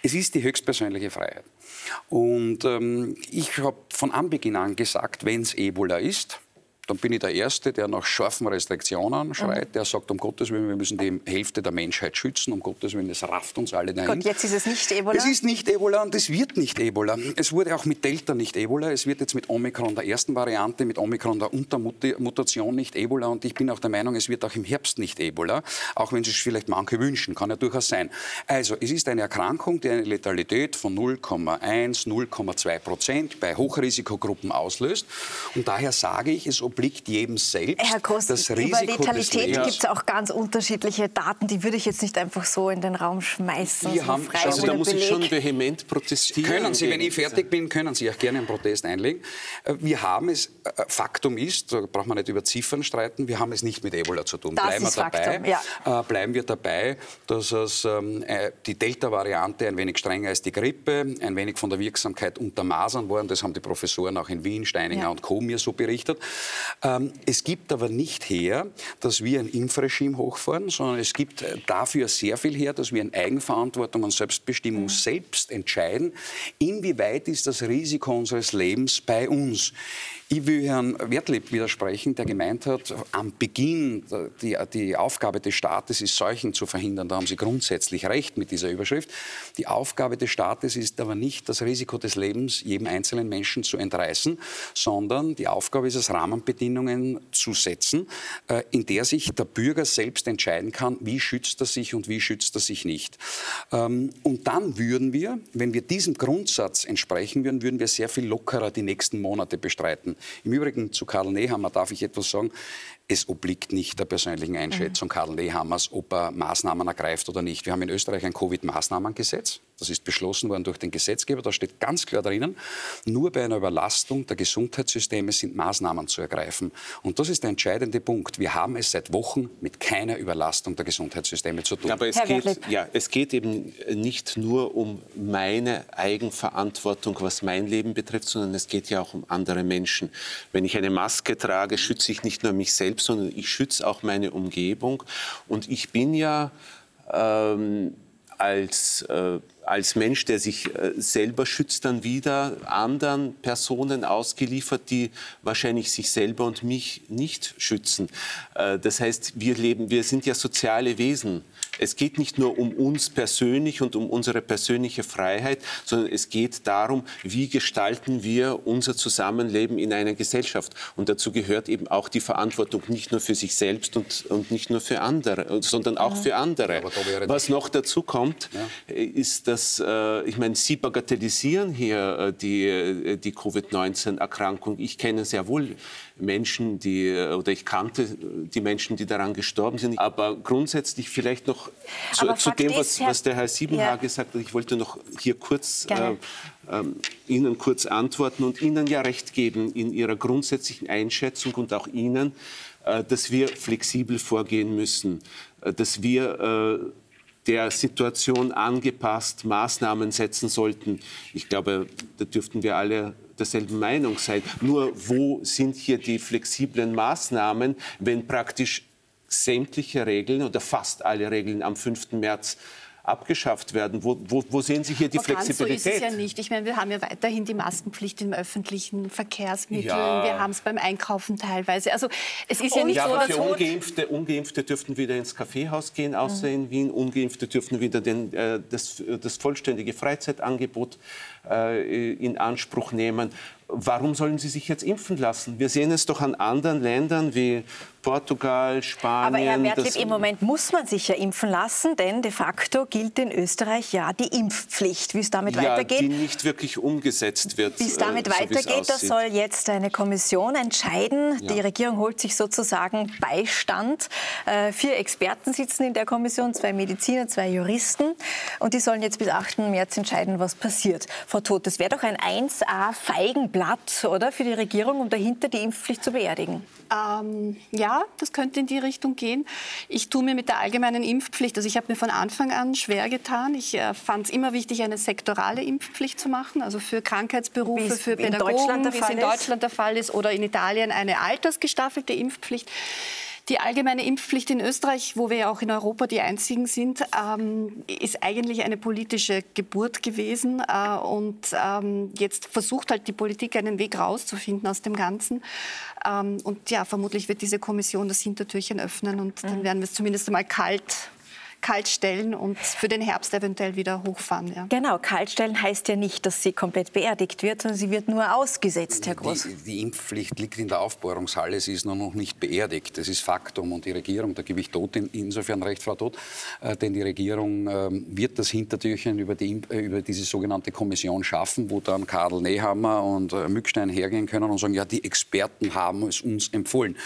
Es ist die höchstpersönliche Freiheit. Und ähm, ich habe von Anbeginn an gesagt, wenn es Ebola ist, dann bin ich der Erste, der nach scharfen Restriktionen schreit, mhm. der sagt, um Gottes Willen, wir müssen die Hälfte der Menschheit schützen, um Gottes Willen, das rafft uns alle dahin. Gott, jetzt ist es nicht Ebola? Es ist nicht Ebola und es wird nicht Ebola. Es wurde auch mit Delta nicht Ebola, es wird jetzt mit Omikron der ersten Variante, mit Omikron der Untermutation nicht Ebola und ich bin auch der Meinung, es wird auch im Herbst nicht Ebola, auch wenn es vielleicht manche wünschen, kann ja durchaus sein. Also, es ist eine Erkrankung, die eine Letalität von 0,1, 0,2 Prozent bei Hochrisikogruppen auslöst und daher sage ich, es obliegt obliegt jedem selbst. Herr Kost, das Risiko über Letalität gibt es auch ganz unterschiedliche Daten, die würde ich jetzt nicht einfach so in den Raum schmeißen. Wir haben, also da muss Beleg. ich schon vehement protestieren. Können Sie, wenn ich fertig bin, können Sie auch gerne einen Protest einlegen. Äh, wir haben es, äh, Faktum ist, da braucht man nicht über Ziffern streiten, wir haben es nicht mit Ebola zu tun. Das bleiben ist wir dabei, Faktum, ja. Äh, bleiben wir dabei, dass es ähm, die Delta-Variante ein wenig strenger ist die Grippe, ein wenig von der Wirksamkeit untermasern worden. Das haben die Professoren auch in Wien, Steininger ja. und Co. mir so berichtet. Ähm, es gibt aber nicht her, dass wir ein Impfregime hochfahren, sondern es gibt äh, dafür sehr viel her, dass wir in Eigenverantwortung und Selbstbestimmung mhm. selbst entscheiden, inwieweit ist das Risiko unseres Lebens bei uns. Ich will Herrn Wertlieb widersprechen, der gemeint hat, am Beginn die, die Aufgabe des Staates ist, Seuchen zu verhindern. Da haben Sie grundsätzlich recht mit dieser Überschrift. Die Aufgabe des Staates ist aber nicht, das Risiko des Lebens jedem einzelnen Menschen zu entreißen, sondern die Aufgabe ist es, Rahmenbedingungen zu setzen, äh, in der sich der Bürger selbst entscheiden kann, wie schützt er sich und wie schützt er sich nicht. Ähm, und dann würden wir, wenn wir diesem Grundsatz entsprechen würden, würden wir sehr viel lockerer die nächsten Monate bestreiten. Im Übrigen zu Karl Nehammer darf ich etwas sagen. Es obliegt nicht der persönlichen Einschätzung mhm. Karl Nehammers, ob er Maßnahmen ergreift oder nicht. Wir haben in Österreich ein Covid-Maßnahmengesetz. Das ist beschlossen worden durch den Gesetzgeber. Da steht ganz klar drinnen, nur bei einer Überlastung der Gesundheitssysteme sind Maßnahmen zu ergreifen. Und das ist der entscheidende Punkt. Wir haben es seit Wochen mit keiner Überlastung der Gesundheitssysteme zu tun. Aber es, geht, ja, es geht eben nicht nur um meine Eigenverantwortung, was mein Leben betrifft, sondern es geht ja auch um andere Menschen. Wenn ich eine Maske trage, schütze ich nicht nur mich selbst, sondern ich schütze auch meine Umgebung. Und ich bin ja ähm, als äh, als Mensch, der sich äh, selber schützt, dann wieder anderen Personen ausgeliefert, die wahrscheinlich sich selber und mich nicht schützen. Äh, das heißt, wir leben, wir sind ja soziale Wesen. Es geht nicht nur um uns persönlich und um unsere persönliche Freiheit, sondern es geht darum, wie gestalten wir unser Zusammenleben in einer Gesellschaft. Und dazu gehört eben auch die Verantwortung nicht nur für sich selbst und, und nicht nur für andere, sondern auch für andere. Was noch dazu kommt, ja. ist, dass, äh, ich meine, Sie bagatellisieren hier äh, die, äh, die Covid-19-Erkrankung. Ich kenne sehr wohl Menschen, die, äh, oder ich kannte die Menschen, die daran gestorben sind. Aber grundsätzlich vielleicht noch zu, zu dem, was, was, der Herr Siebenhaar ja. gesagt hat. Ich wollte noch hier kurz äh, äh, Ihnen kurz antworten und Ihnen ja recht geben in Ihrer grundsätzlichen Einschätzung und auch Ihnen, äh, dass wir flexibel vorgehen müssen, äh, dass wir äh, der Situation angepasst Maßnahmen setzen sollten. Ich glaube, da dürften wir alle derselben Meinung sein. Nur wo sind hier die flexiblen Maßnahmen, wenn praktisch sämtliche Regeln oder fast alle Regeln am 5. März abgeschafft werden. Wo, wo, wo sehen Sie hier die Aber Flexibilität? Ganz so ist es ja nicht. Ich meine, wir haben ja weiterhin die Maskenpflicht in öffentlichen Verkehrsmitteln. Ja. Wir haben es beim Einkaufen teilweise. Also es ist ja nicht ja, so, aber für Ungeimpfte, Ungeimpfte dürften wieder ins Kaffeehaus gehen, außer in Wien. Ungeimpfte dürften wieder den, äh, das, das vollständige Freizeitangebot äh, in Anspruch nehmen. Warum sollen sie sich jetzt impfen lassen? Wir sehen es doch an anderen Ländern wie Portugal, Spanien. Aber Herr Wertlieb, das- im Moment muss man sich ja impfen lassen, denn de facto gilt in Österreich ja die Impfpflicht. Wie es damit ja, die weitergeht, nicht wirklich umgesetzt wird. Wie es äh, damit so wie es weitergeht, das soll jetzt eine Kommission entscheiden. Ja. Die Regierung holt sich sozusagen Beistand. Äh, vier Experten sitzen in der Kommission, zwei Mediziner, zwei Juristen. Und die sollen jetzt bis 8. März entscheiden, was passiert. Frau Todt, das wäre doch ein 1A-Feigenblatt, oder, für die Regierung, um dahinter die Impfpflicht zu beerdigen. Ähm, ja, das könnte in die Richtung gehen. Ich tue mir mit der allgemeinen Impfpflicht, also ich habe mir von Anfang an schwer getan. Ich äh, fand es immer wichtig, eine sektorale Impfpflicht zu machen, also für Krankheitsberufe, für Pädagogen, wie es in. Deutschland der Fall ist, oder in Italien eine altersgestaffelte Impfpflicht. Die allgemeine Impfpflicht in Österreich, wo wir ja auch in Europa die einzigen sind, ähm, ist eigentlich eine politische Geburt gewesen. Äh, und ähm, jetzt versucht halt die Politik einen Weg rauszufinden aus dem Ganzen. Ähm, und ja, vermutlich wird diese Kommission das Hintertürchen öffnen und dann werden wir es zumindest einmal kalt, kalt stellen und für den Herbst eventuell wieder hochfahren. Ja. Genau, kaltstellen heißt ja nicht, dass sie komplett beerdigt wird, sondern sie wird nur ausgesetzt, Herr Groß. Die, die Impfpflicht liegt in der Aufbohrungshalle, sie ist nur noch nicht beerdigt. Das ist Faktum. Und die Regierung, da gebe ich Tod in, insofern recht, Frau Todt, äh, denn die Regierung ähm, wird das Hintertürchen über, die, äh, über diese sogenannte Kommission schaffen, wo dann Karl Nehammer und äh, Mückstein hergehen können und sagen, ja, die Experten haben es uns empfohlen.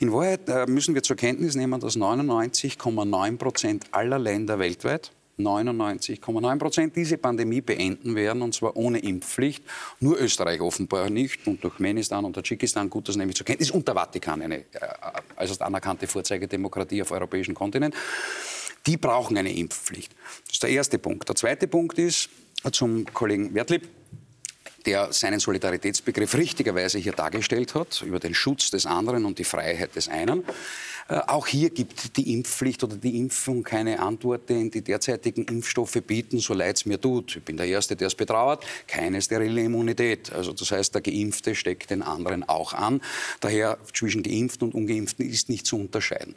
In Wahrheit äh, müssen wir zur Kenntnis nehmen, dass 99,9 Prozent aller Länder weltweit 99,9 Prozent diese Pandemie beenden werden, und zwar ohne Impfpflicht. Nur Österreich offenbar nicht. Und Turkmenistan und Tadschikistan, gut, das nehme ich zur Kenntnis. Und der Vatikan, eine äh, äußerst anerkannte Vorzeigedemokratie auf europäischem Kontinent. Die brauchen eine Impfpflicht. Das ist der erste Punkt. Der zweite Punkt ist zum Kollegen Wertlieb der seinen Solidaritätsbegriff richtigerweise hier dargestellt hat, über den Schutz des anderen und die Freiheit des einen. Äh, Auch hier gibt die Impfpflicht oder die Impfung keine Antwort, denn die derzeitigen Impfstoffe bieten, so leid es mir tut, ich bin der Erste, der es betrauert, keine sterile Immunität. Also das heißt, der Geimpfte steckt den anderen auch an. Daher zwischen Geimpften und Ungeimpften ist nicht zu unterscheiden.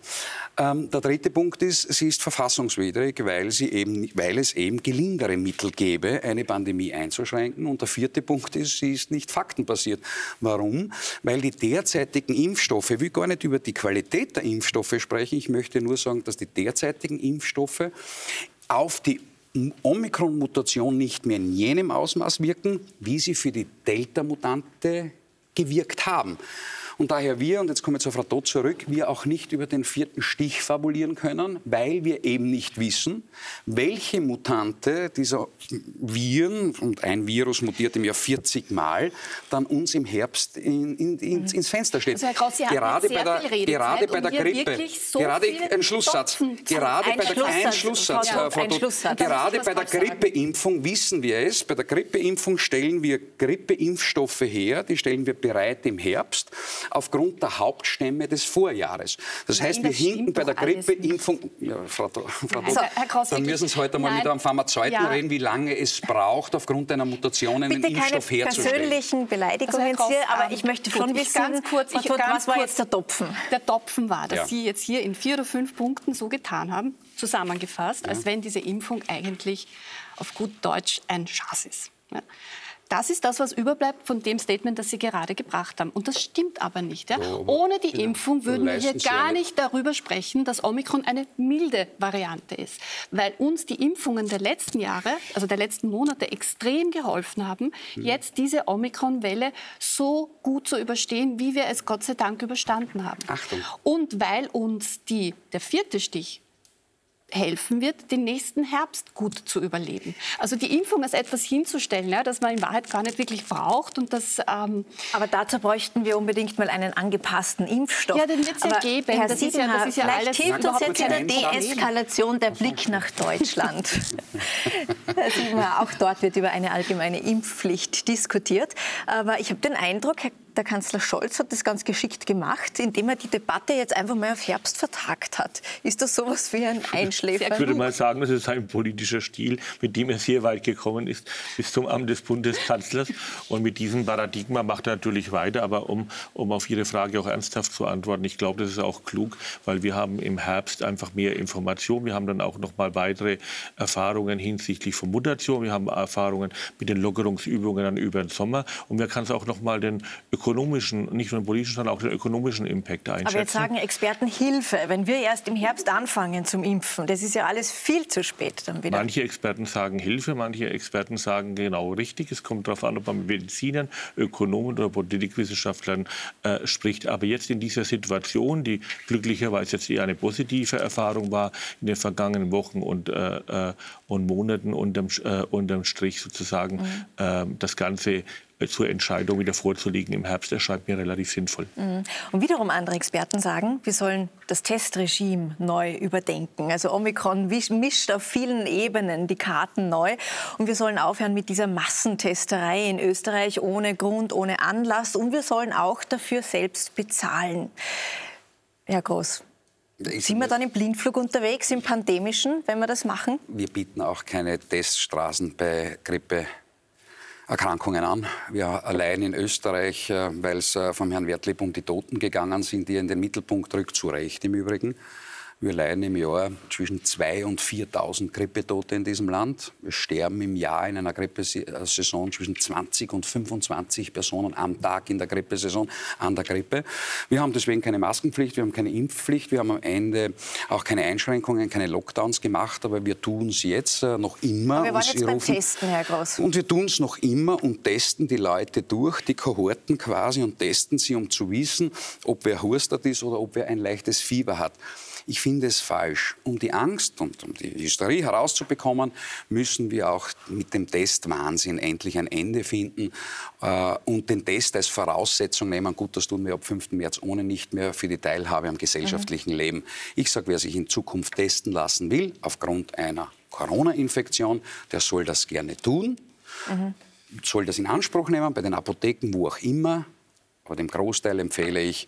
Ähm, der dritte Punkt ist, sie ist verfassungswidrig, weil, sie eben, weil es eben gelingere Mittel gäbe, eine Pandemie einzuschränken. Und der vierte Punkt ist, sie ist nicht faktenbasiert. Warum? Weil die derzeitigen Impfstoffe, will gar nicht über die Qualität der Impfstoffe sprechen, ich möchte nur sagen, dass die derzeitigen Impfstoffe auf die Omikron-Mutation nicht mehr in jenem Ausmaß wirken, wie sie für die Delta-Mutante gewirkt haben. Und daher wir, und jetzt komme ich zur Frau Todt zurück, wir auch nicht über den vierten Stich fabulieren können, weil wir eben nicht wissen, welche Mutante dieser Viren, und ein Virus mutiert im Jahr 40 Mal, dann uns im Herbst in, in, ins, ins Fenster steht. Also Herr Kraus, Sie gerade bei der, Redezeit, gerade bei der Grippe, so gerade ein Schlusssatz, zu- gerade Ein bei der, Schlusssatz, Frau ein. Schlusssatz. gerade bei der. Grippeimpfung wissen wir es, bei der Grippeimpfung stellen wir Grippeimpfstoffe her, die stellen wir bereit im Herbst, aufgrund der Hauptstämme des Vorjahres. Das heißt, wir das hinken bei der Grippeimpfung, ja, Frau, Frau Also, Herr Kraus, dann müssen Sie heute mal Nein. mit einem Pharmazeuten Ja. reden, wie lange es braucht, aufgrund einer Mutation einen Bitte keine Impfstoff herzustellen. persönlichen Beleidigungen Also, hier, aber ähm, ich möchte schon wissen, ganz kurz, ich ganz was war kurz. jetzt der Topfen? Der Topfen war, dass Ja. Sie jetzt hier in vier oder fünf Punkten so getan haben, zusammengefasst, als wenn diese Impfung eigentlich auf gut Deutsch ein Schatz ist. Das ist das, was überbleibt von dem Statement, das Sie gerade gebracht haben. Und das stimmt aber nicht. Ja? aber- Ohne die genau. Impfung würden wir hier gar nicht darüber sprechen, dass Omikron eine milde Variante ist. Weil uns die Impfungen der letzten Jahre, also der letzten Monate, extrem geholfen haben, Mhm. jetzt diese Omikron-Welle so gut zu überstehen, wie wir es Gott sei Dank überstanden haben. Achtung. Und weil uns die, der vierte Stich helfen wird, den nächsten Herbst gut zu überleben. Also die Impfung als etwas hinzustellen, ja, das man in Wahrheit gar nicht wirklich braucht und das ähm, Aber dazu bräuchten wir unbedingt mal einen angepassten Impfstoff. Ja, den wird's ja Aber geben. Herr Das ist ja- das ist ja vielleicht hilft uns jetzt in der. Deeskalation der Blick nach Deutschland. Herr Siebenhaar, auch dort wird über eine allgemeine Impfpflicht diskutiert. Aber ich habe den Eindruck, Herr der Kanzler Scholz hat das ganz geschickt gemacht, indem er die Debatte jetzt einfach mal auf Herbst vertagt hat. Ist das sowas wie ein Einschläfer? Ich würde mal sagen, das ist ein politischer Stil, mit dem er sehr weit gekommen ist, bis zum Amt des Bundeskanzlers. Und mit diesem Paradigma macht er natürlich weiter. Aber um, um auf Ihre Frage auch ernsthaft zu antworten, ich glaube, das ist auch klug, weil wir haben im Herbst einfach mehr Informationen. Wir haben dann auch noch mal weitere Erfahrungen hinsichtlich von Mutation. Wir haben Erfahrungen mit den Lockerungsübungen dann über den Sommer. Und man kann es auch noch mal den ökonomischen, nicht nur den politischen, sondern auch den ökonomischen Impact einschätzen. Aber jetzt sagen Experten Hilfe, wenn wir erst im Herbst anfangen zum Impfen. Das ist ja alles viel zu spät dann wieder. Manche Experten sagen Hilfe, manche Experten sagen genau richtig. Es kommt darauf an, ob man mit Medizinern, Ökonomen oder Politikwissenschaftlern äh, spricht. Aber jetzt in dieser Situation, die glücklicherweise jetzt eher eine positive Erfahrung war in den vergangenen Wochen und, äh, äh und Monaten unterm, äh, unterm Strich sozusagen, mhm. äh, das Ganze zur Entscheidung wieder vorzulegen im Herbst erscheint mir relativ sinnvoll. Mhm. Und wiederum andere Experten sagen, wir sollen das Testregime neu überdenken. Also Omikron mischt auf vielen Ebenen die Karten neu und wir sollen aufhören mit dieser Massentesterei in Österreich ohne Grund, ohne Anlass und wir sollen auch dafür selbst bezahlen. Herr Groß, sind wir dann im Blindflug unterwegs, im pandemischen, wenn wir das machen? Wir bieten auch keine Teststraßen bei Grippe Erkrankungen an. Wir allein in Österreich, äh, weil es äh, vom Herrn Wertlieb um die Toten gegangen sind, die in den Mittelpunkt rückt, zu Recht im Übrigen. Wir leiden im Jahr zwischen 2.000 und 4.000 Grippetote in diesem Land. Wir sterben im Jahr in einer Grippesaison zwischen 20 und 25 Personen am Tag in der Grippesaison an der Grippe. Wir haben deswegen keine Maskenpflicht, wir haben keine Impfpflicht, wir haben am Ende auch keine Einschränkungen, keine Lockdowns gemacht, aber wir tun es jetzt äh, noch immer. Aber wir waren jetzt beim Testen, Herr Groß. Und wir tun es noch immer und testen die Leute durch, die Kohorten quasi, und testen sie, um zu wissen, ob wer hustert ist oder ob wer ein leichtes Fieber hat. Ich finde es falsch. Um die Angst und um die Hysterie herauszubekommen, müssen wir auch mit dem Testwahnsinn endlich ein Ende finden äh, und den Test als Voraussetzung nehmen. Gut, das tun wir ab 5. März ohne nicht mehr für die Teilhabe am gesellschaftlichen mhm. Leben. Ich sage, wer sich in Zukunft testen lassen will, aufgrund einer Corona-Infektion, der soll das gerne tun. Mhm. Soll das in Anspruch nehmen, bei den Apotheken, wo auch immer. Aber dem Großteil empfehle ich,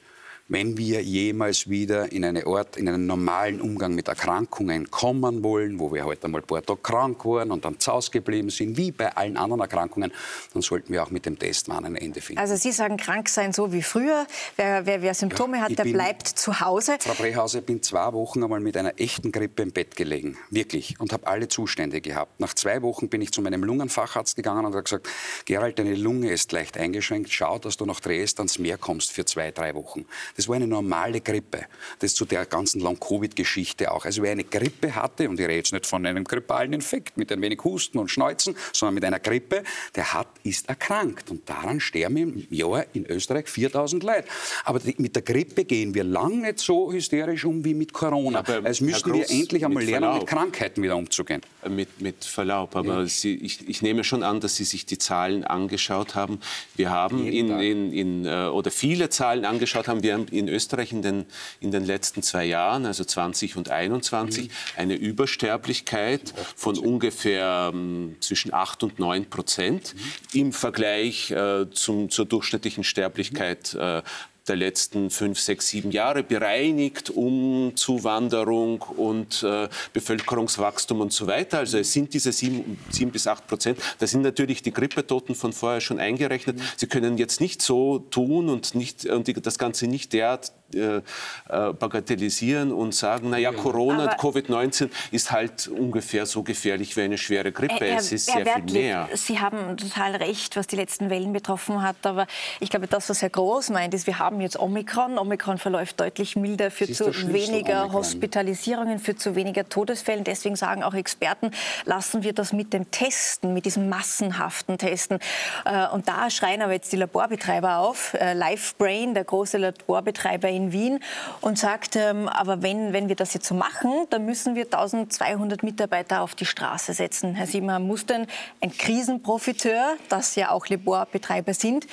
wenn wir jemals wieder in, eine Ort, in einen normalen Umgang mit Erkrankungen kommen wollen, wo wir heute einmal ein paar Tage krank waren und dann zu Hause geblieben sind, wie bei allen anderen Erkrankungen, dann sollten wir auch mit dem Testwahn ein Ende finden. Also Sie sagen, krank sein so wie früher. Wer, wer, wer Symptome ja, hat, der bin, bleibt zu Hause. Frau Brehause, ich bin zwei Wochen einmal mit einer echten Grippe im Bett gelegen, wirklich, und habe alle Zustände gehabt. Nach zwei Wochen bin ich zu meinem Lungenfacharzt gegangen und habe gesagt, Gerald, deine Lunge ist leicht eingeschränkt, schau, dass du nach Dresden ans Meer kommst für zwei, drei Wochen. Das war eine normale Grippe. Das zu der ganzen Long-Covid-Geschichte auch. Also wer eine Grippe hatte, und ich rede jetzt nicht von einem grippalen Infekt mit ein wenig Husten und Schneuzen, sondern mit einer Grippe, der hat, ist erkrankt. Und daran sterben im Jahr in Österreich 4000 Leute. Aber die, mit der Grippe gehen wir lang nicht so hysterisch um wie mit Corona. Aber also müssten Groß, wir endlich einmal lernen, Verlaub. mit Krankheiten wieder umzugehen. Äh, mit, mit Verlaub, aber ja. Sie, ich, ich, nehme schon an, dass Sie sich die Zahlen angeschaut haben. Wir haben in, in, in, äh, oder viele Zahlen angeschaut haben. Wir haben in Österreich in den, in den letzten zwei Jahren, also 20 und 21, mhm. eine Übersterblichkeit von ungefähr ähm, zwischen 8 und 9 Prozent mhm. im Vergleich äh, zum, zur durchschnittlichen Sterblichkeit äh, der letzten fünf, sechs, sieben Jahre bereinigt um Zuwanderung und äh, Bevölkerungswachstum und so weiter. Also es sind diese sieben, sieben bis acht Prozent. Da sind natürlich die Grippetoten von vorher schon eingerechnet. Sie können jetzt nicht so tun und, nicht, und die, das Ganze nicht derart äh, äh, bagatellisieren und sagen, naja, Corona, Covid-19 ist halt ungefähr so gefährlich wie eine schwere Grippe. Herr, es ist sehr Herr viel mehr. Sie haben total recht, was die letzten Wellen betroffen hat. Aber ich glaube, das, was Herr Groß meint, ist, wir haben jetzt Omikron. Omikron verläuft deutlich milder, führt zu weniger Omikron. Hospitalisierungen, führt zu weniger Todesfällen. Deswegen sagen auch Experten, lassen wir das mit dem Testen, mit diesem massenhaften Testen. Äh, und da schreien aber jetzt die Laborbetreiber auf. LifeBrain, der große Laborbetreiber in in Wien und sagt, ähm, aber wenn, wenn wir das jetzt so machen, dann müssen wir 1200 Mitarbeiter auf die Straße setzen. Herr Siemer, muss denn ein Krisenprofiteur, das ja auch Laborbetreiber sind,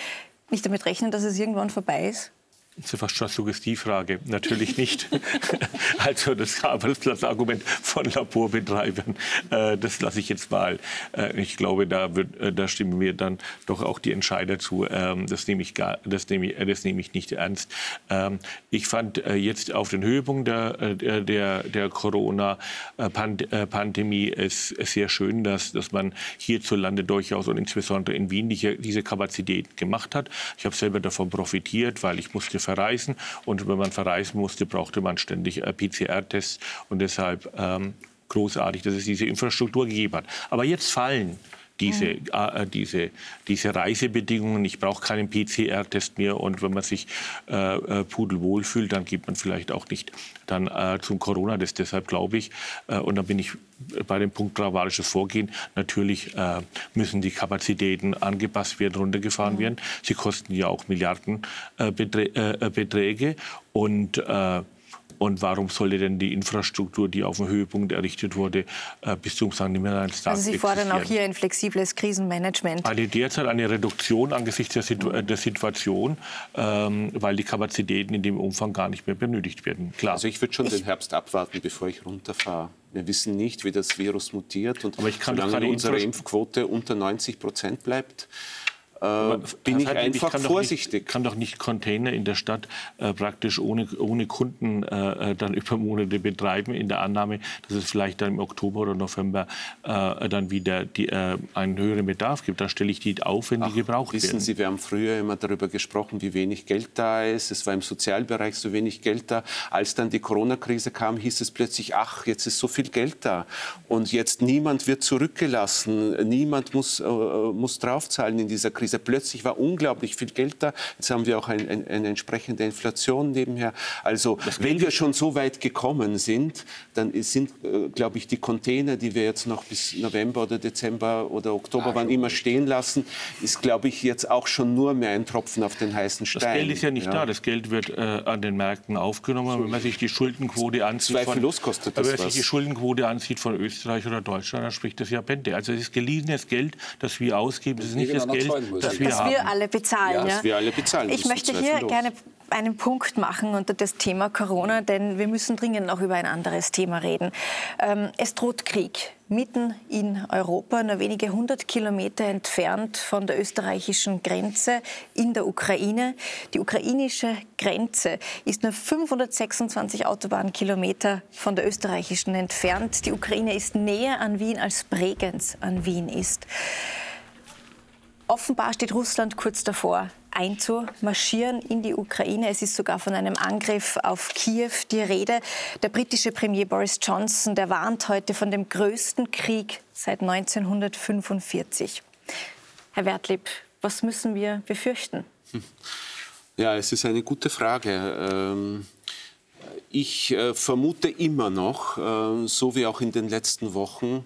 nicht damit rechnen, dass es irgendwann vorbei ist? Das ist fast schon eine Suggestivfrage. Natürlich nicht. also das Arbeitsplatzargument von Laborbetreibern, äh, das lasse ich jetzt mal. Äh, ich glaube, da, wird, äh, da stimmen mir dann doch auch die Entscheider zu. Ähm, das, nehme ich gar, das, nehme ich, das nehme ich nicht ernst. Ähm, ich fand jetzt auf den Höhepunkt der, der, der Corona-Pandemie es sehr schön, dass, dass man hierzulande durchaus und insbesondere in Wien diese Kapazität gemacht hat. Ich habe selber davon profitiert, weil ich musste verreisen. Und wenn man verreisen musste, brauchte man ständig äh, PCR-Tests. Und deshalb ähm, großartig, dass es diese Infrastruktur gegeben hat. Aber jetzt fallen diese, mhm. äh, diese, diese Reisebedingungen. Ich brauche keinen PCR-Test mehr und wenn man sich äh, äh, pudelwohl fühlt, dann geht man vielleicht auch nicht dann äh, zum Corona-Test. Deshalb glaube ich, äh, und da bin ich bei dem Punkt dramatisches Vorgehen, natürlich äh, müssen die Kapazitäten angepasst werden, runtergefahren mhm. werden. Sie kosten ja auch Milliardenbeträge und und warum sollte denn die Infrastruktur, die auf dem Höhepunkt errichtet wurde, äh, bis zum St. Nimmerleinstag Also Sie fordern auch hier ein flexibles Krisenmanagement? Eine derzeit eine Reduktion angesichts der, Situ der Situation, ähm, weil die Kapazitäten in dem Umfang gar nicht mehr benötigt werden. Klar. Also ich würde schon ich den Herbst abwarten, bevor ich runterfahre. Wir wissen nicht, wie das Virus mutiert und Aber ich kann solange unsere Impfquote unter 90 Prozent bleibt, äh, bin ich einfach ich vorsichtig. Ich kann doch nicht Container in der Stadt äh, praktisch ohne, ohne Kunden äh, äh, dann über Monate betreiben, in der Annahme, dass es vielleicht dann im Oktober oder November äh, dann wieder die, äh, einen höheren Bedarf gibt. Da stelle ich die auf, wenn Ach, die gebraucht wissen werden. Wissen Sie, wir haben früher immer darüber gesprochen, wie wenig Geld da ist. Es war im Sozialbereich so wenig Geld da. Als dann die Corona-Krise kam, hieß es plötzlich, ach, jetzt ist so viel Geld da. Und jetzt niemand wird zurückgelassen. Niemand muss, muss draufzahlen in dieser Krise. Krise. Plötzlich war unglaublich viel Geld da. Jetzt haben wir auch ein, ein, eine entsprechende Inflation nebenher. Also wenn wir schon so weit gekommen sind, dann sind, äh, glaube ich, die Container, die wir jetzt noch bis November oder Dezember oder Oktober, ah, wann immer stehen lassen, ist, glaube ich, jetzt auch schon nur mehr ein Tropfen auf den heißen Stein. Das Geld ist ja nicht ja. da. Das Geld wird äh, an den Märkten aufgenommen. Wenn man sich die Schuldenquote ansieht, Zweifellos von, kostet das wenn man sich die Schuldenquote ansieht von Österreich oder Deutschland, dann spricht das ja Bände. Also es ist geliehenes Geld, das wir ausgeben. Das ist nicht das Geld, das wir, dass wir alle bezahlen. Ja, dass wir alle bezahlen. Ich möchte hier gerne einen Punkt machen unter das Thema Corona, denn wir müssen dringend noch über ein anderes Thema reden. Ähm, es droht Krieg mitten in Europa, nur wenige hundert Kilometer entfernt von der österreichischen Grenze in der Ukraine. Die ukrainische Grenze ist nur 526 Autobahnkilometer von der österreichischen entfernt. Die Ukraine ist näher an Wien als Bregenz an Wien ist. Offenbar steht Russland kurz davor, einzumarschieren in die Ukraine. Es ist sogar von einem Angriff auf Kiew die Rede. Der britische Premier Boris Johnson, der warnt heute von dem größten Krieg seit 1945. Herr Wertlieb, was müssen wir befürchten? Ja, es ist eine gute Frage. Ähm, ich äh, vermute immer noch, äh, so wie auch in den letzten Wochen,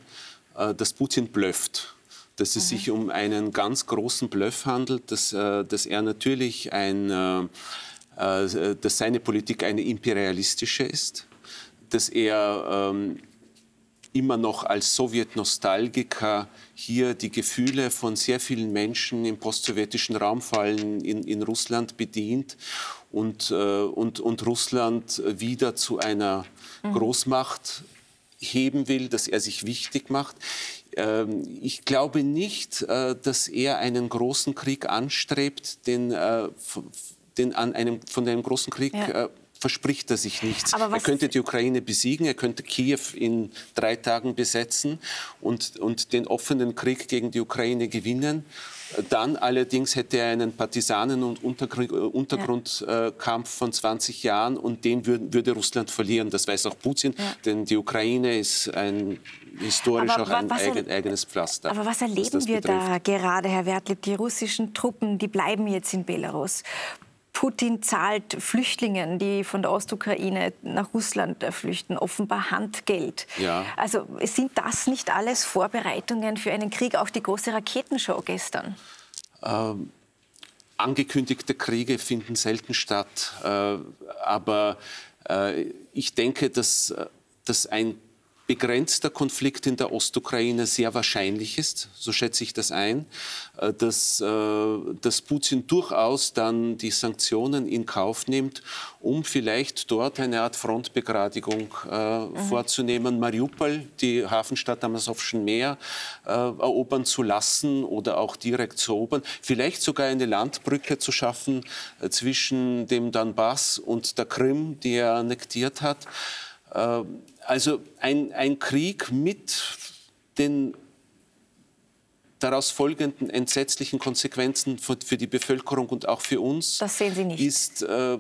äh, dass Putin blöfft dass es mhm. sich um einen ganz großen Bluff handelt, dass, äh, dass er natürlich ein, äh, äh, dass seine Politik eine imperialistische ist, dass er ähm, immer noch als Sowjetnostalgiker hier die Gefühle von sehr vielen Menschen im postsowjetischen Raum, vor allem in, in Russland, bedient und, und, und Russland wieder zu einer mhm. Großmacht heben will, dass er sich wichtig macht. Ähm, ich glaube nicht, äh, dass er einen großen Krieg anstrebt, den, äh, den an einem, von einem großen Krieg ja. Äh, verspricht er sich nichts. er könnte die Ukraine besiegen, er könnte Kiew in drei Tagen besetzen und, und den offenen Krieg gegen die Ukraine gewinnen. Dann allerdings hätte er einen Partisanen- und Untergrundkampf von 20 Jahren und den würde, würde Russland verlieren. Das weiß auch Putin, ja. denn die Ukraine ist ein historisch aber, auch ein eigen, eigenes Pflaster. Aber was erleben wir betrifft. da gerade, Herr Wertlieb? Die russischen Truppen, die bleiben jetzt in Belarus. Putin zahlt Flüchtlingen, die von der Ostukraine nach Russland flüchten, offenbar Handgeld. Ja. Also sind das nicht alles Vorbereitungen für einen Krieg? Auch die große Raketenshow gestern? Ähm, angekündigte Kriege finden selten statt. Äh, aber äh, ich denke, dass, dass ein begrenzter Konflikt in der Ostukraine sehr wahrscheinlich ist, so schätze ich das ein, äh, dass, äh, dass Putin durchaus dann die Sanktionen in Kauf nimmt, um vielleicht dort eine Art Frontbegradigung äh, mhm. vorzunehmen, Mariupol, die Hafenstadt am Asowschen Meer, äh, erobern zu lassen oder auch direkt zu erobern, vielleicht sogar eine Landbrücke zu schaffen äh, zwischen dem Donbass und der Krim, die er annektiert hat. Also ein, ein Krieg mit den daraus folgenden entsetzlichen Konsequenzen für, für, die Bevölkerung und auch für uns ist äh,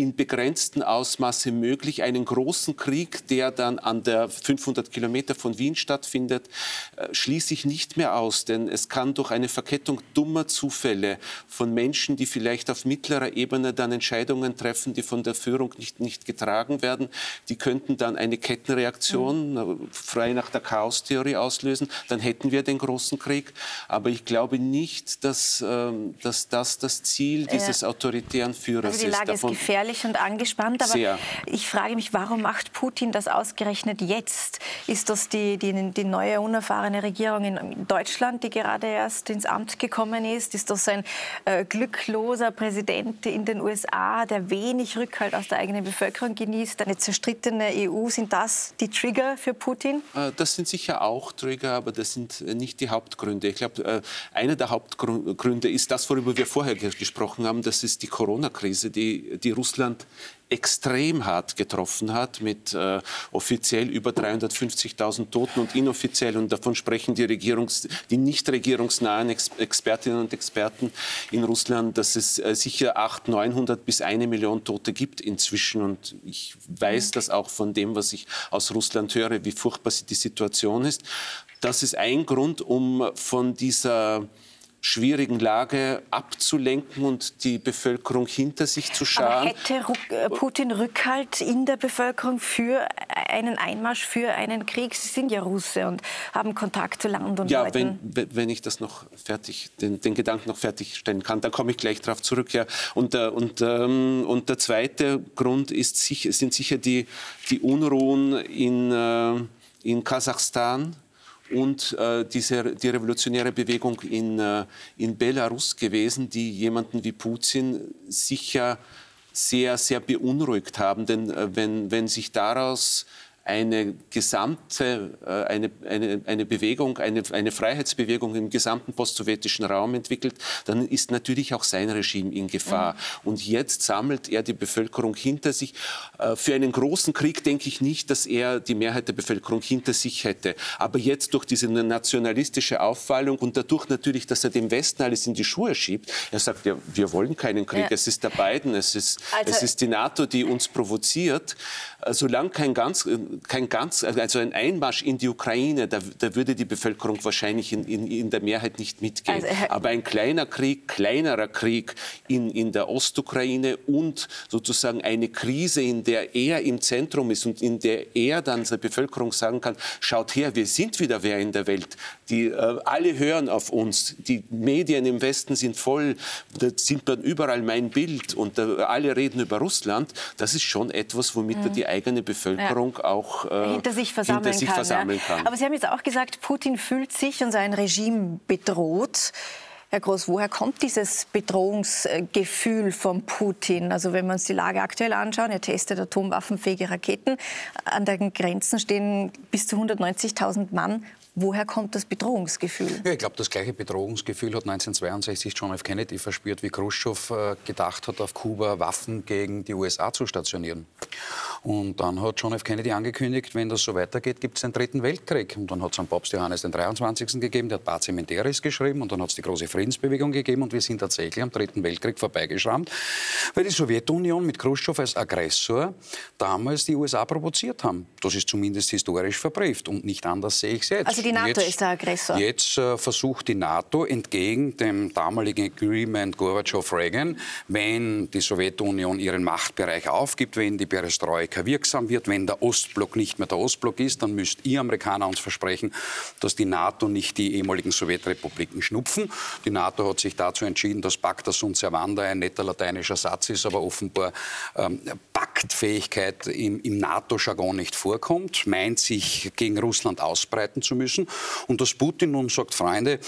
in begrenztem Ausmaße möglich. Einen großen Krieg, der dann an der 500 Kilometer von Wien stattfindet, äh, schließe ich nicht mehr aus, denn es kann durch eine Verkettung dummer Zufälle von Menschen, die vielleicht auf mittlerer Ebene dann Entscheidungen treffen, die von der Führung nicht, nicht getragen werden, die könnten dann eine Kettenreaktion mhm. frei nach der Chaostheorie auslösen. Dann hätten wir den großen Krieg. Aber ich glaube nicht, dass, ähm, dass das das Ziel dieses autoritären Führers also die Lage ist. Davon, ist gefährlich und angespannt. Aber Sehr. ich frage mich, warum macht Putin das ausgerechnet jetzt? Ist das die, die, die neue unerfahrene Regierung in Deutschland, die gerade erst ins Amt gekommen ist? Ist das ein äh, glückloser Präsident in den USA, der wenig Rückhalt aus der eigenen Bevölkerung genießt? Eine zerstrittene EU? Sind das die Trigger für Putin? Äh, das sind sicher auch Trigger, aber das sind äh, nicht die Hauptgründe. Ich glaube, äh, einer der Hauptgründe ist das, worüber wir vorher gesprochen haben. Das ist die Corona-Krise, die, die Russland Russland extrem hart getroffen hat, mit äh, offiziell über 350.000 Toten und inoffiziell, und davon sprechen die, Regierungs-, die nicht regierungsnahen Ex Expertinnen und Experten in Russland, dass es äh, sicher 800, 900 bis eine Million Tote gibt inzwischen. Und ich weiß das auch von dem, was ich aus Russland höre, wie furchtbar die Situation ist. Das ist ein Grund, um von dieser schwierigen Lage abzulenken und die Bevölkerung hinter sich zu scharen. Aber hätte äh, Putin Rückhalt in der Bevölkerung für einen Einmarsch, für einen Krieg? Sie sind ja Russe und haben Kontakt zu Land und ja, Leuten. Wenn, wenn ich das noch fertig, den, den Gedanken noch fertigstellen kann, dann komme ich gleich darauf zurück. Ja. Und, der, und, ähm, und der zweite Grund ist, sind sicher die, die Unruhen in, äh, in Kasachstan und äh, diese, die revolutionäre Bewegung in, äh, in Belarus gewesen, die jemanden wie Putin sicher sehr, sehr beunruhigt haben. Denn äh, wenn, wenn sich daraus eine gesamte, äh, eine, eine, eine Bewegung, eine, eine Freiheitsbewegung im gesamten postsowjetischen Raum entwickelt, dann ist natürlich auch sein Regime in Gefahr. Mhm. Und jetzt sammelt er die Bevölkerung hinter sich. Äh, für einen großen Krieg denke ich nicht, dass er die Mehrheit der Bevölkerung hinter sich hätte. Aber jetzt durch diese nationalistische Aufwallung und dadurch natürlich, dass er dem Westen alles in die Schuhe schiebt, er sagt, ja, wir wollen keinen Krieg, ja. es ist der Biden, es ist, also, es ist die NATO, die uns provoziert. Äh, solange kein ganz, kein ganz, also ein Einmarsch in die Ukraine, da, da würde die Bevölkerung wahrscheinlich in, in, in der Mehrheit nicht mitgehen. Also, Aber ein kleiner Krieg, kleinerer Krieg in, in der Ostukraine und sozusagen eine Krise, in der er im Zentrum ist und in der er dann der Bevölkerung sagen kann, schaut her, wir sind wieder wer in der Welt. Die, äh, alle hören auf uns. Die Medien im Westen sind voll, da sind dann überall mein Bild und äh, alle reden über Russland. Das ist schon etwas, womit mhm. die eigene Bevölkerung ja. auch äh, hinter sich versammeln, hinter sich kann, versammeln ja. kann. Aber Sie haben jetzt auch gesagt, Putin fühlt sich und sein Regime bedroht. Herr Groß, woher kommt dieses Bedrohungsgefühl von Putin? Also wenn wir uns die Lage aktuell anschauen, er testet atomwaffenfähige Raketen. An den Grenzen stehen bis zu 190.000 Mann. Woher kommt das Bedrohungsgefühl? Ja, ich glaube, das gleiche Bedrohungsgefühl hat 1962 John F. Kennedy verspürt, wie Khrushchev äh, gedacht hat, auf Kuba Waffen gegen die USA zu stationieren. Und dann hat John F. Kennedy angekündigt, wenn das so weitergeht, gibt es einen dritten Weltkrieg. Und dann hat es einen Papst Johannes den 23. gegeben, der hat Pacem in Terris geschrieben und dann hat es die große Friedensbewegung gegeben und wir sind tatsächlich am dritten Weltkrieg vorbeigeschrammt, weil die Sowjetunion mit Khrushchev als Aggressor damals die USA provoziert haben. Das ist zumindest historisch verbrieft und nicht anders sehe ich es jetzt. Also die NATO jetzt, ist der Aggressor? Jetzt äh, versucht die NATO entgegen dem damaligen Agreement Gorbatschow-Reagan, wenn die Sowjetunion ihren Machtbereich aufgibt, wenn die Perestroika wirksam wird. Wenn der Ostblock nicht mehr der Ostblock ist, dann müsst ihr Amerikaner uns versprechen, dass die NATO nicht die ehemaligen Sowjetrepubliken schnupfen. Die Die NATO hat sich dazu entschieden, dass Pacta sunt servanda ein netter lateinischer Satz ist, aber offenbar ähm, Paktfähigkeit im, im NATO-Jargon nicht vorkommt, meint sich gegen Russland ausbreiten zu müssen. Und dass Putin nun sagt, Freunde,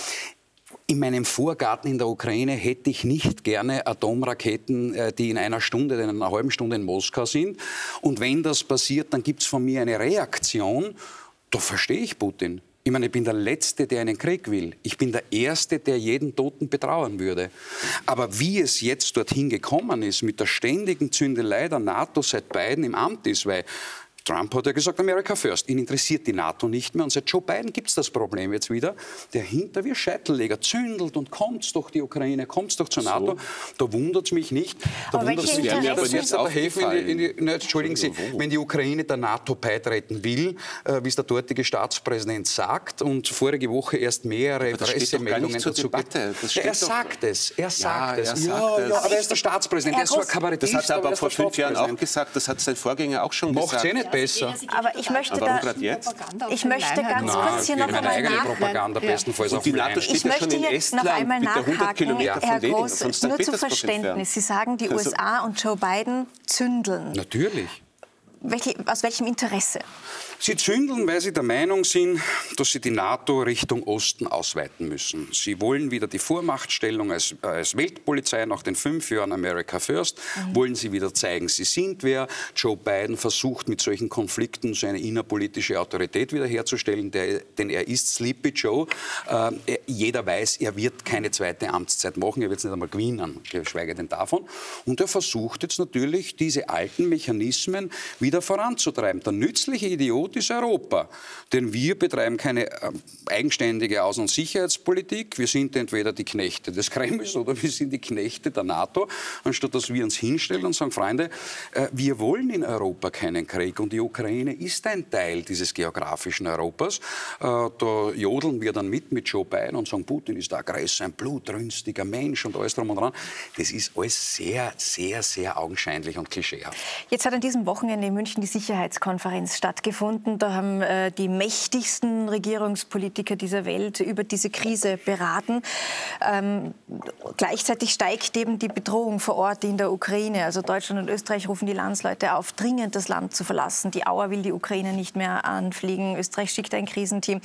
in meinem Vorgarten in der Ukraine hätte ich nicht gerne Atomraketen, äh, die in einer Stunde, in einer halben Stunde in Moskau sind. Und wenn das passiert, dann gibt es von mir eine Reaktion. Da verstehe ich Putin. Ich meine, ich bin der Letzte, der einen Krieg will. Ich bin der Erste, der jeden Toten betrauern würde. Aber wie es jetzt dorthin gekommen ist, mit der ständigen Zündelei der NATO seit Biden im Amt ist, weil Trump hat ja gesagt, America first. Ihn interessiert die NATO nicht mehr. Und seit Joe Biden gibt es das Problem jetzt wieder. Der hinter wie Scheitelleger zündelt und kommt's doch die Ukraine, kommt's doch zur NATO. So. Da wundert es mich nicht. Da wundert es mich nicht, dass jetzt aber helfen, in die, in die, ne, Entschuldigen Sie, wenn die Ukraine der NATO beitreten will, äh, wie es der dortige Staatspräsident sagt und vorige Woche erst mehrere Pressemeldungen dazu gibt. Ja, er sagt es, er sagt ja, es. Er sagt ja, ja, aber er ist der Staatspräsident, er ist so ein Kabarettist. Das hat er aber vor fünf Jahren auch gesagt, das hat sein Vorgänger auch schon Macht's gesagt. Eh besser. Aber ich möchte, da, ich möchte ganz Nein, kurz hier noch einmal eigene Propaganda ja. bestenfalls auf die NATO steht Ich möchte hier noch einmal nachhaken, Herr Groß, nur zu Verständnis. Sie sagen, die also USA und Joe Biden zündeln. Natürlich. Welche, aus welchem Interesse? Sie zündeln, weil sie der Meinung sind, dass sie die NATO Richtung Osten ausweiten müssen. Sie wollen wieder die Vormachtstellung als, als Weltpolizei nach den fünf Jahren America First, mhm. wollen sie wieder zeigen, sie sind wer. Joe Biden versucht mit solchen Konflikten seine innerpolitische Autorität wiederherzustellen, der, denn er ist Sleepy Joe. Äh, jeder weiß, er wird keine zweite Amtszeit machen, er wird es nicht einmal gewinnen, geschweige denn davon. Und er versucht jetzt natürlich, diese alten Mechanismen wieder voranzutreiben. Der nützliche Idiot Ist Europa. Denn wir betreiben keine ähm, eigenständige Außen- und Sicherheitspolitik. Wir sind entweder die Knechte des Kremls oder wir sind die Knechte der NATO, anstatt dass wir uns hinstellen und sagen, Freunde, äh, wir wollen in Europa keinen Krieg und die Ukraine ist ein Teil dieses geografischen Europas. Äh, da jodeln wir dann mit mit Joe Biden und sagen, Putin ist der Aggressor, ein blutrünstiger Mensch und alles drum und dran. Das ist alles sehr, sehr, sehr augenscheinlich und klischeehaft. Jetzt hat an diesem Wochenende in München die Sicherheitskonferenz stattgefunden. Stunden. Da haben äh, die mächtigsten Regierungspolitiker dieser Welt über diese Krise beraten. Ähm, gleichzeitig steigt eben die Bedrohung vor Ort in der Ukraine. Also Deutschland und Österreich rufen die Landsleute auf, dringend das Land zu verlassen. Die Auer will die Ukraine nicht mehr anfliegen. Österreich schickt ein Krisenteam.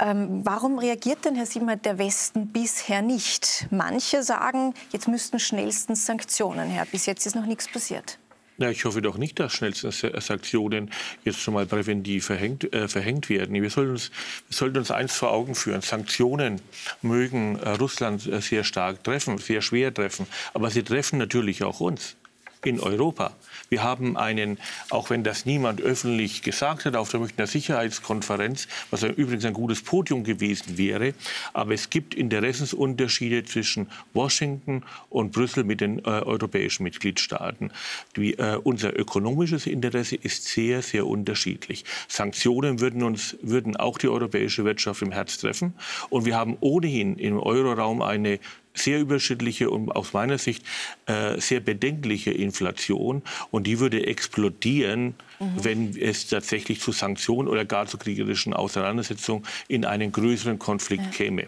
Ähm, warum reagiert denn, Herr Siebert, der Westen bisher nicht? Manche sagen, jetzt müssten schnellstens Sanktionen her. Bis jetzt ist noch nichts passiert. Ja, ich hoffe doch nicht, dass schnellstens Sanktionen jetzt schon mal präventiv verhängt, äh, verhängt werden. Wir sollten, uns, wir sollten uns eins vor Augen führen. Sanktionen mögen äh, Russland äh, sehr stark treffen, sehr schwer treffen. Aber sie treffen natürlich auch uns in Europa. Wir haben einen, auch wenn das niemand öffentlich gesagt hat, auf der Münchner Sicherheitskonferenz, was übrigens ein gutes Podium gewesen wäre, aber es gibt Interessensunterschiede zwischen Washington und Brüssel mit den äh, europäischen Mitgliedstaaten. Die, äh, unser ökonomisches Interesse ist sehr, sehr unterschiedlich. Sanktionen würden uns, würden auch die europäische Wirtschaft im Herz treffen. Und wir haben ohnehin im Euroraum eine sehr überschüttliche und aus meiner Sicht äh, sehr bedenkliche Inflation. Und die würde explodieren, mhm. wenn es tatsächlich zu Sanktionen oder gar zu kriegerischen Auseinandersetzungen in einen größeren Konflikt ja. käme.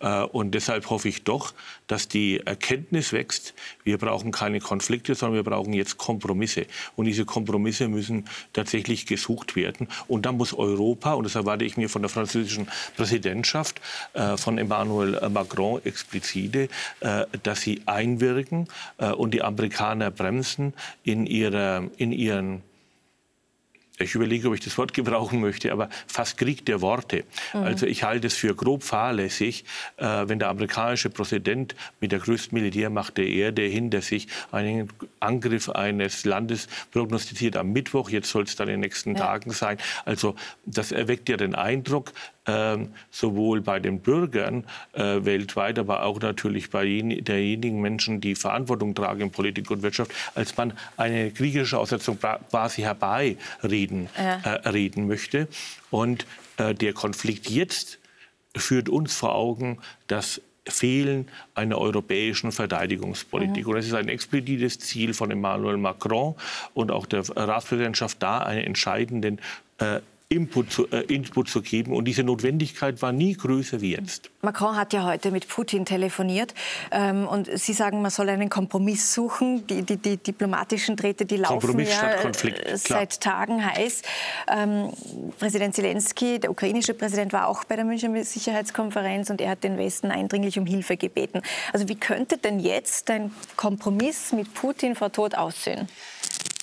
Äh, und deshalb hoffe ich doch, dass die Erkenntnis wächst, wir brauchen keine Konflikte, sondern wir brauchen jetzt Kompromisse. Und diese Kompromisse müssen tatsächlich gesucht werden. Und dann muss Europa, und das erwarte ich mir von der französischen Präsidentschaft, äh, von Emmanuel Macron explizite, äh, dass sie einwirken und die Amerikaner bremsen in, ihrer, in ihren ich überlege, ob ich das Wort gebrauchen möchte, aber fast Krieg der Worte. Mhm. Also ich halte es für grob fahrlässig, äh, wenn der amerikanische Präsident mit der größten Militärmacht der Erde hinter sich einen Angriff eines Landes prognostiziert am Mittwoch. Jetzt soll es dann in den nächsten ja. Tagen sein. Also das erweckt ja den Eindruck, sowohl bei den Bürgern äh, weltweit, aber auch natürlich bei derjenigen Menschen, die Verantwortung tragen in Politik und Wirtschaft, als man eine kriegerische Aussetzung quasi herbeireden ja. äh, reden möchte. Und äh, der Konflikt jetzt führt uns vor Augen, dass Fehlen einer europäischen Verteidigungspolitik. Mhm. Und es ist ein explizites Ziel von Emmanuel Macron und auch der Ratspräsidentschaft da, einen entscheidenden äh, Input zu, äh, Input zu geben. Und diese Notwendigkeit war nie größer wie jetzt. Macron hat ja heute mit Putin telefoniert. Ähm, und Sie sagen, man soll einen Kompromiss suchen. Die, die, die diplomatischen Drähte, die laufen ja äh, seit Tagen heiß. Ähm, Präsident Zelensky, der ukrainische Präsident, war auch bei der Münchner Sicherheitskonferenz und er hat den Westen eindringlich um Hilfe gebeten. Also wie könnte denn jetzt ein Kompromiss mit Putin vor Tod aussehen?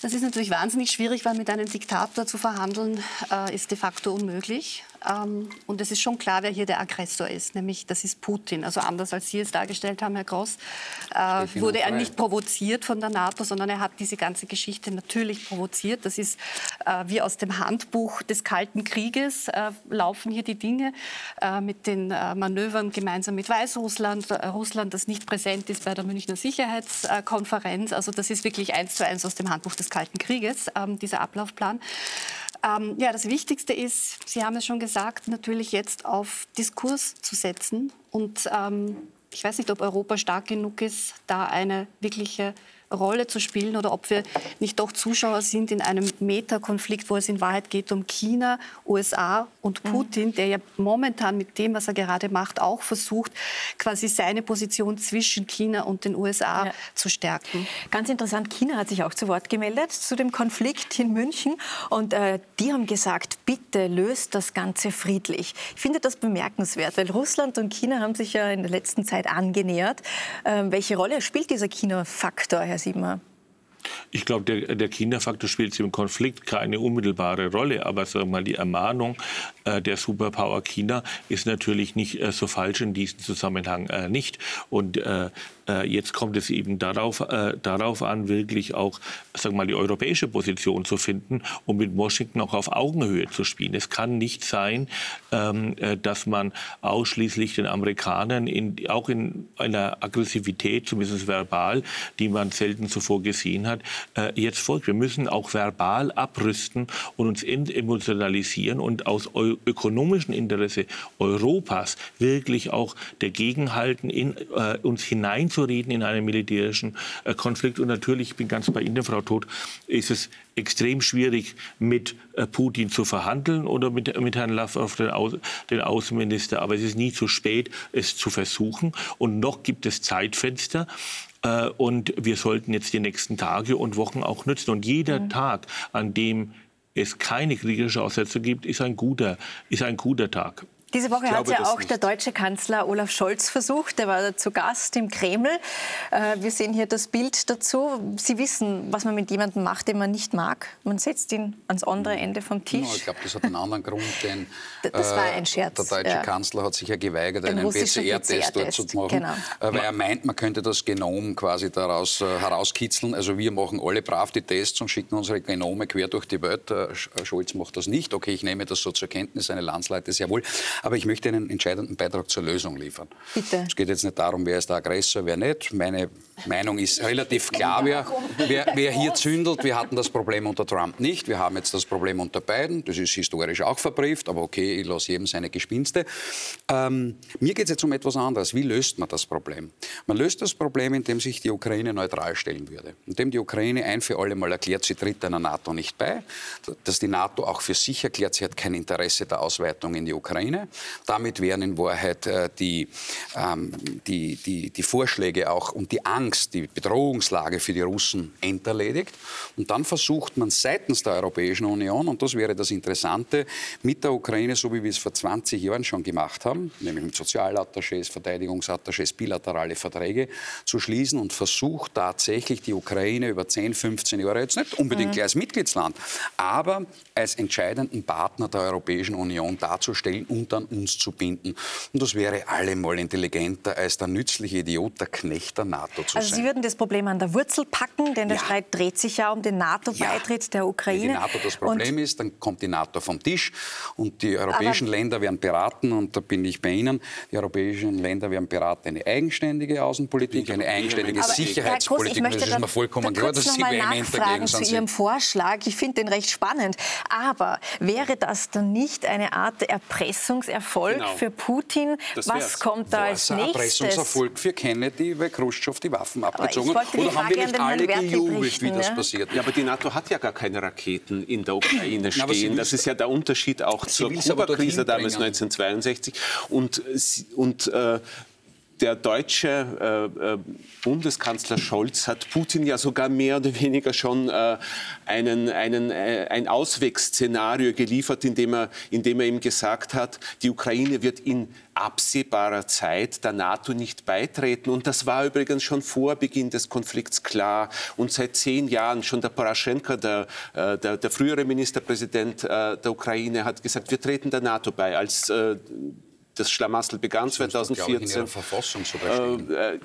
Das ist natürlich wahnsinnig schwierig, weil mit einem Diktator zu verhandeln äh, ist de facto unmöglich. Ähm, und es ist schon klar, wer hier der Aggressor ist, nämlich das ist Putin. Also anders als Sie es dargestellt haben, Herr Gross, äh, wurde er nicht provoziert von der NATO, sondern er hat diese ganze Geschichte natürlich provoziert. Das ist äh, wie aus dem Handbuch des Kalten Krieges äh, laufen hier die Dinge äh, mit den äh, Manövern gemeinsam mit Weißrussland, äh, Russland, das nicht präsent ist bei der Münchner Sicherheitskonferenz. Also das ist wirklich eins zu eins aus dem Handbuch des Kalten Krieges, ähm, dieser Ablaufplan. Ähm, ja, das Wichtigste ist, Sie haben es schon gesagt, natürlich jetzt auf Diskurs zu setzen. Und ähm, ich weiß nicht, ob Europa stark genug ist, da eine wirkliche Rolle zu spielen oder ob wir nicht doch Zuschauer sind in einem Metakonflikt, wo es in Wahrheit geht um China, USA und mhm. Putin, der ja momentan mit dem, was er gerade macht, auch versucht, quasi seine Position zwischen China und den USA ja. zu stärken. Ganz interessant, China hat sich auch zu Wort gemeldet zu dem Konflikt in München und äh, die haben gesagt, bitte löst das Ganze friedlich. Ich finde das bemerkenswert, weil Russland und China haben sich ja in der letzten Zeit angenähert. Ähm, welche Rolle spielt dieser China-Faktor, Herr assim, Siebmer. Ich glaube, der, der Kinderfaktor spielt im Konflikt keine unmittelbare Rolle, aber sagen wir mal, die Ermahnung äh, der Superpower China ist natürlich nicht äh, so falsch in diesem Zusammenhang äh, nicht. Und äh, äh, jetzt kommt es eben darauf, äh, darauf an, wirklich auch sagen wir mal, die europäische Position zu finden und mit Washington auch auf Augenhöhe zu spielen. Es kann nicht sein, ähm, dass man ausschließlich den Amerikanern in, auch in einer Aggressivität, zumindest verbal, die man selten zuvor gesehen hat, jetzt folgt. Wir müssen auch verbal abrüsten und uns emotionalisieren und aus ökonomischen Interesse Europas wirklich auch dagegenhalten, in äh, uns hineinzureden in einen militärischen äh, Konflikt. Und natürlich, ich bin ganz bei Ihnen, Frau Todt, ist es extrem schwierig, mit äh, Putin zu verhandeln oder mit, mit Herrn Lavrov, den, Au den Außenminister. Aber es ist nie zu spät, es zu versuchen. Und noch gibt es Zeitfenster. Äh, und wir sollten jetzt die nächsten Tage und Wochen auch nutzen. Und jeder mhm. Tag, an dem es keine kriegerische Aussetzung gibt, ist ein guter, ist ein guter Tag. Diese Woche hat ja auch nicht. der deutsche Kanzler Olaf Scholz versucht. Der war zu Gast im Kreml. Äh, wir sehen hier das Bild dazu. Sie wissen, was man mit jemandem macht, den man nicht mag. Man setzt ihn ans andere Ende vom Tisch. No, ich glaube, das hat einen anderen Grund. Denn, das war ein Scherz. Der deutsche ja. Kanzler hat sich ja geweigert, einen PCR-Test PCR dort zu machen, genau. Äh, weil er meint, man könnte das Genom quasi daraus äh, herauskitzeln. Also wir machen alle brav die Tests und schicken unsere Genome quer durch die Welt. Scholz macht das nicht. Okay, ich nehme das so zur Kenntnis, seine Landsleute sehr wohl. Aber ich möchte einen entscheidenden Beitrag zur Lösung liefern. Bitte. Es geht jetzt nicht darum, wer ist der Aggressor, wer nicht. Meine Meinung ist relativ klar, wer, wer, wer hier zündelt. Wir hatten das Problem unter Trump nicht. Wir haben jetzt das Problem unter Biden. Das ist historisch auch verbrieft, aber okay, ich lasse jedem seine Gespinste. Ähm, mir geht es jetzt um etwas anderes. Wie löst man das Problem? Man löst das Problem, indem sich die Ukraine neutral stellen würde. Indem die Ukraine ein für alle Mal erklärt, sie tritt einer NATO nicht bei. Dass die NATO auch für sich erklärt, sie hat kein Interesse der Ausweitung in die Ukraine. Da damit wären in Wahrheit äh, die, ähm, die, die, die Vorschläge auch und die Angst, die Bedrohungslage für die Russen enterledigt. Und dann versucht man seitens der Europäischen Union, und das wäre das Interessante, mit der Ukraine, so wie wir es vor 20 Jahren schon gemacht haben, nämlich mit Sozialattachés, Verteidigungsattachés, bilaterale Verträge zu schließen und versucht tatsächlich die Ukraine über 10, 15 Jahre, jetzt nicht unbedingt mhm. als Mitgliedsland, aber als entscheidenden Partner der Europäischen Union darzustellen und dann uns zu binden. Und das wäre allemal intelligenter, als der nützliche Idiot, der Knecht der NATO zu also sein. Sie würden das Problem an der Wurzel packen, denn der ja. Streit dreht sich ja um den NATO-Beitritt ja. der Ukraine. Wenn die NATO das Problem und ist, dann kommt die NATO vom Tisch und die europäischen Aber Länder werden beraten, und da bin ich bei Ihnen, die europäischen Länder werden beraten, eine eigenständige Außenpolitik, eine eigenständige Aber Sicherheitspolitik. Groß, das ist mir vollkommen klar, dass Sie vehement dagegen sind. zu Ihrem Vorschlag. Ich finde den recht spannend. Aber wäre das dann nicht eine Art Erpressung Erpressungserfolg genau. für Putin. Was kommt da als nächstes? Erpressungserfolg für Kennedy, weil Khrushchev die Waffen abgezogen hat. Oder haben wir nicht alle gejubelt, wie das passiert Ja, aber die NATO hat ja gar keine Raketen in der Ukraine stehen. Das ist ja der Unterschied auch zur Kuba-Krise damals 1962. Und, und äh, der deutsche äh, äh, Bundeskanzler Scholz hat Putin ja sogar mehr oder weniger schon äh, einen, einen, äh, ein Auswegsszenario geliefert, indem er, indem er ihm gesagt hat, die Ukraine wird in absehbarer Zeit der NATO nicht beitreten. Und das war übrigens schon vor Beginn des Konflikts klar. Und seit zehn Jahren schon der Poroschenko, der, äh, der, der frühere Ministerpräsident äh, der Ukraine, hat gesagt, wir treten der NATO bei. Als das Schlamassel begann das 2014. in Verfassung so äh,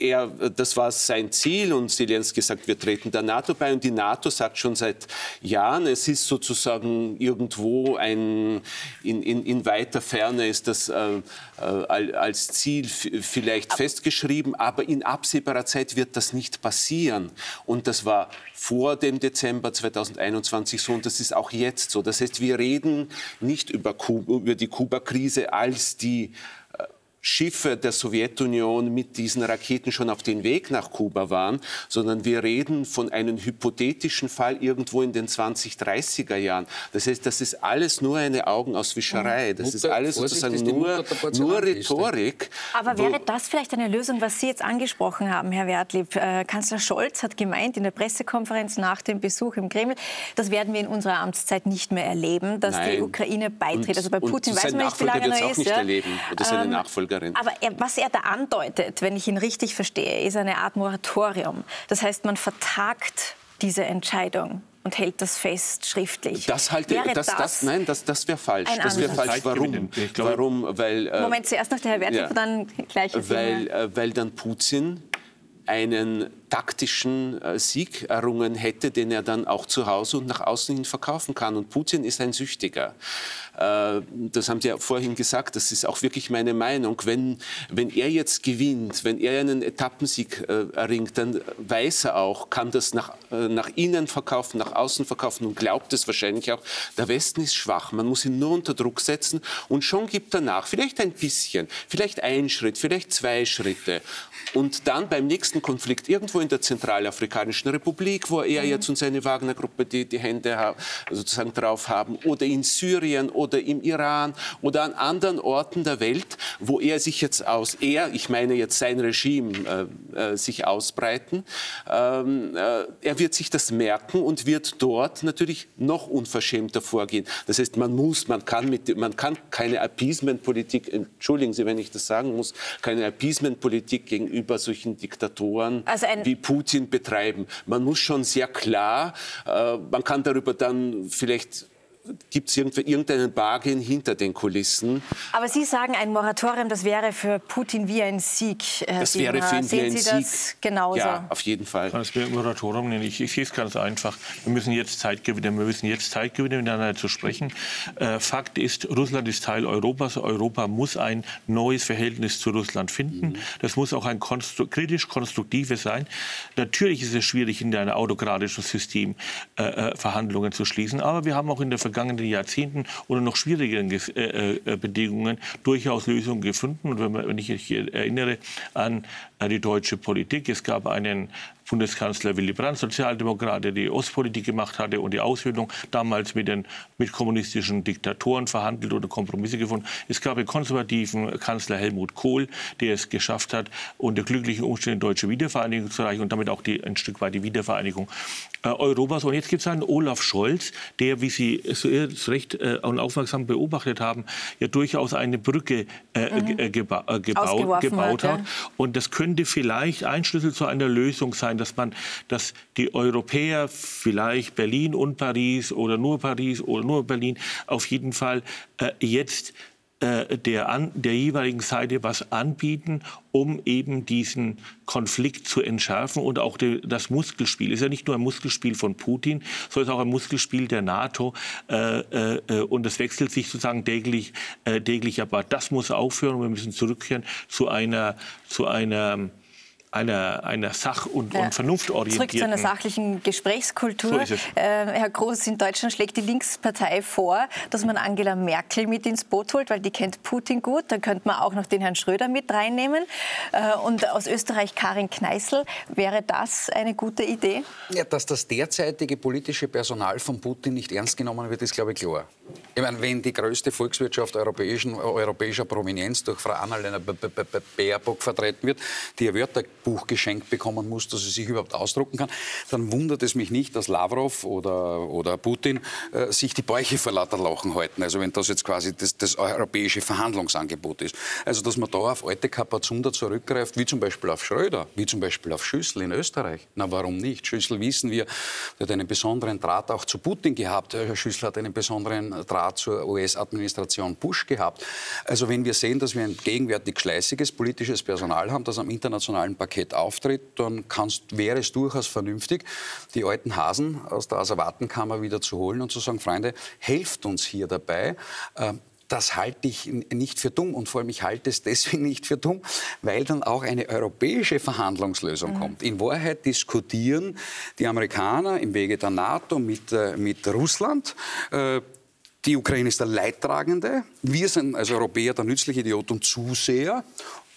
er, das war sein Ziel und Zelensky sagt, wir treten der NATO bei und die NATO sagt schon seit Jahren, es ist sozusagen irgendwo ein, in, in, in weiter Ferne ist das äh, äh, als Ziel vielleicht festgeschrieben, aber in absehbarer Zeit wird das nicht passieren. Und das war vor dem Dezember 2021 so und das ist auch jetzt so. Das heißt, wir reden nicht über, Kuba, über die Kuba-Krise als die Schiffe der Sowjetunion mit diesen Raketen schon auf den Weg nach Kuba waren, sondern wir reden von einem hypothetischen Fall irgendwo in den 2030er Jahren. Das heißt, das ist alles nur eine Augenauswischerei. Das ist alles sozusagen nur, nur Rhetorik. Aber wäre das vielleicht eine Lösung, was Sie jetzt angesprochen haben, Herr Wertlieb? Äh, Kanzler Scholz hat gemeint in der Pressekonferenz nach dem Besuch im Kreml, das werden wir in unserer Amtszeit nicht mehr erleben, dass Nein. die Ukraine beitritt. Und, also bei Putin weiß man nicht, wie lange er ist. Nicht ja? erleben. Oder seine ähm, Nachfolger. Nachfolgerin. Aber er, was er da andeutet, wenn ich ihn richtig verstehe, ist eine Art Moratorium. Das heißt, man vertagt diese Entscheidung und hält das fest schriftlich. Das halte wäre das, das, das, nein, das, das wäre falsch. Das wäre falsch. Warum? Warum? Weil äh, Moment, zuerst noch der Herr Werthoff, ja, dann gleich. Weil, äh, weil dann Putin einen taktischen äh, Sieg errungen hätte, den er dann auch zu Hause und nach außen hin verkaufen kann. Und Putin ist ein Süchtiger. Äh, das haben Sie ja vorhin gesagt, das ist auch wirklich meine Meinung. Wenn, wenn er jetzt gewinnt, wenn er einen Etappensieg äh, erringt, dann weiß er auch, kann das nach, nach innen verkaufen, nach außen verkaufen und glaubt es wahrscheinlich auch. Der Westen ist schwach, man muss ihn nur unter Druck setzen und schon gibt er nach. Vielleicht ein bisschen, vielleicht ein Schritt, vielleicht zwei Schritte. Und dann beim nächsten Konflikt irgendwo in der Zentralafrikanischen Republik, wo er mhm. jetzt und seine Wagner-Gruppe die, die Hände sozusagen drauf haben, oder in Syrien oder im Iran oder an anderen Orten der Welt, wo er sich jetzt aus, er, ich meine jetzt sein Regime, äh, äh, sich ausbreiten. Ähm, äh, er wird sich das merken und wird dort natürlich noch unverschämter vorgehen. Das heißt, man muss, man kann, mit, man kann keine Appeasement-Politik, entschuldigen Sie, wenn ich das sagen muss, keine Appeasement-Politik gegenüber solchen Diktatoren also wie Putin betreiben. Man muss schon sehr klar, äh, man kann darüber dann vielleicht gibt es irgendeinen Bargain hinter den Kulissen. Aber Sie sagen, ein Moratorium, das wäre für Putin wie ein Sieg. Herr das wäre für ihn wie ein Sie Sieg. Das genauso? Ja, auf jeden Fall. Das wäre ein Moratorium Ich, ich sehe es ganz einfach. Wir müssen jetzt Zeit gewinnen. Wir müssen jetzt Zeit gewinnen, miteinander zu sprechen. Äh, Fakt ist, Russland ist Teil Europas. Europa muss ein neues Verhältnis zu Russland finden. Mhm. Das muss auch ein konstru kritisch konstruktives sein. Natürlich ist es schwierig, in einem autokratischen System äh, äh, Verhandlungen zu schließen. Aber wir haben auch in der Vergangenheit vergangenen Jahrzehnten unter noch schwierigeren äh, äh, Bedingungen durchaus Lösungen gefunden. Und wenn, man, wenn ich mich erinnere an die deutsche Politik, es gab einen Bundeskanzler Willy Brandt, Sozialdemokrat, der die Ostpolitik gemacht hatte und die Aushöhlung damals mit den mit kommunistischen Diktatoren verhandelt oder Kompromisse gefunden. Es gab einen konservativen Kanzler Helmut Kohl, der es geschafft hat, unter glücklichen Umständen deutsche Wiedervereinigung zu erreichen und damit auch die, ein Stück weit die Wiedervereinigung äh, Europas. Und jetzt gibt es einen Olaf Scholz, der, wie Sie zu Recht äh, und aufmerksam beobachtet haben, ja durchaus eine Brücke äh, mhm. Äh, äh, gebaut, gebaut hat. Ja. Und das könnte vielleicht ein Schlüssel zu einer Lösung sein, dass man, dass die Europäer vielleicht Berlin und Paris oder nur Paris oder nur Berlin auf jeden Fall äh, jetzt der, an, der jeweiligen Seite was anbieten, um eben diesen Konflikt zu entschärfen und auch de, das Muskelspiel. ist ja nicht nur ein Muskelspiel von Putin, sondern auch ein Muskelspiel der NATO äh, äh, und das wechselt sich sozusagen täglich, äh, täglich. Aber das muss aufhören und wir müssen zurückkehren zu einer, zu einer einer, einer Sach- und, ja. und Vernunftorientierten... Zurück zu einer sachlichen Gesprächskultur. So äh, Herr Groß, in Deutschland schlägt die Linkspartei vor, dass man Angela Merkel mit ins Boot holt, weil die kennt Putin gut. Da könnte man auch noch den Herrn Schröder mit reinnehmen. Äh, und aus Österreich Karin Kneißl. Wäre das eine gute Idee? Ja, dass das derzeitige politische Personal von Putin nicht ernst genommen wird, ist, glaube ich, klar. Ich meine, wenn die größte Volkswirtschaft europäischer Prominenz durch Frau Annalena Baerbock vertreten wird, die ein Wörterbuch geschenkt bekommen muss, dass sie sich überhaupt ausdrucken kann, dann wundert es mich nicht, dass Lavrov oder, oder Putin äh, sich die Bäuche vor lauter Lachen halten. Also wenn das jetzt quasi das, das europäische Verhandlungsangebot ist. Also dass man da auf alte Kapazunder zurückgreift, wie zum Beispiel auf Schröder, wie zum Beispiel auf Schüssel in Österreich. Na, warum nicht? Schüssel wissen wir, der hat einen besonderen Draht auch zu Putin gehabt. Herr Schüssel hat einen besonderen Draht zur US-Administration Bush gehabt. Also wenn wir sehen, dass wir ein gegenwärtig schleißiges politisches Personal haben, das am internationalen Parkett auftritt, dann kannst, wäre es durchaus vernünftig, die alten Hasen aus der Asservatenkammer wieder zu holen und zu sagen, Freunde, helft uns hier dabei, äh, das halte ich nicht für dumm und vor allem ich halte es deswegen nicht für dumm, weil dann auch eine europäische Verhandlungslösung mhm. kommt. In Wahrheit diskutieren die Amerikaner im Wege der NATO mit, äh, mit Russland. Äh, die Ukraine ist der Leidtragende. Wir sind als Europäer der nützliche Idiot und Zuseher.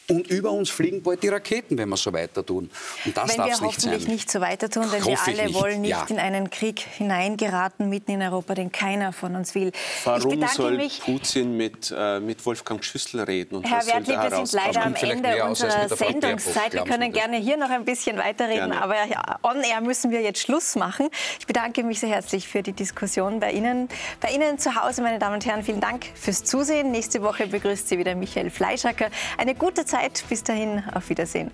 Und über uns fliegen bald die Raketen, wenn wir so weiter tun. Und das wenn wir hoffentlich nicht so weiter tun, denn wir alle nicht. wollen nicht ja. in einen Krieg hineingeraten mitten in Europa, den keiner von uns will. Warum soll mich, Putin mit, äh, mit Wolfgang Schüssel reden? Und Herr Wertli, wir sind leider am Ende unserer Sendungszeit. Wir können gerne hier noch ein bisschen weiterreden, gerne. aber on air müssen wir jetzt Schluss machen. Ich bedanke mich sehr herzlich für die Diskussion bei Ihnen. Bei Ihnen zu Hause, meine Damen und Herren, vielen Dank fürs Zusehen. Nächste Woche begrüßt Sie wieder Michael Fleischacker. Eine gute Zeit. Bis dahin, auf Wiedersehen.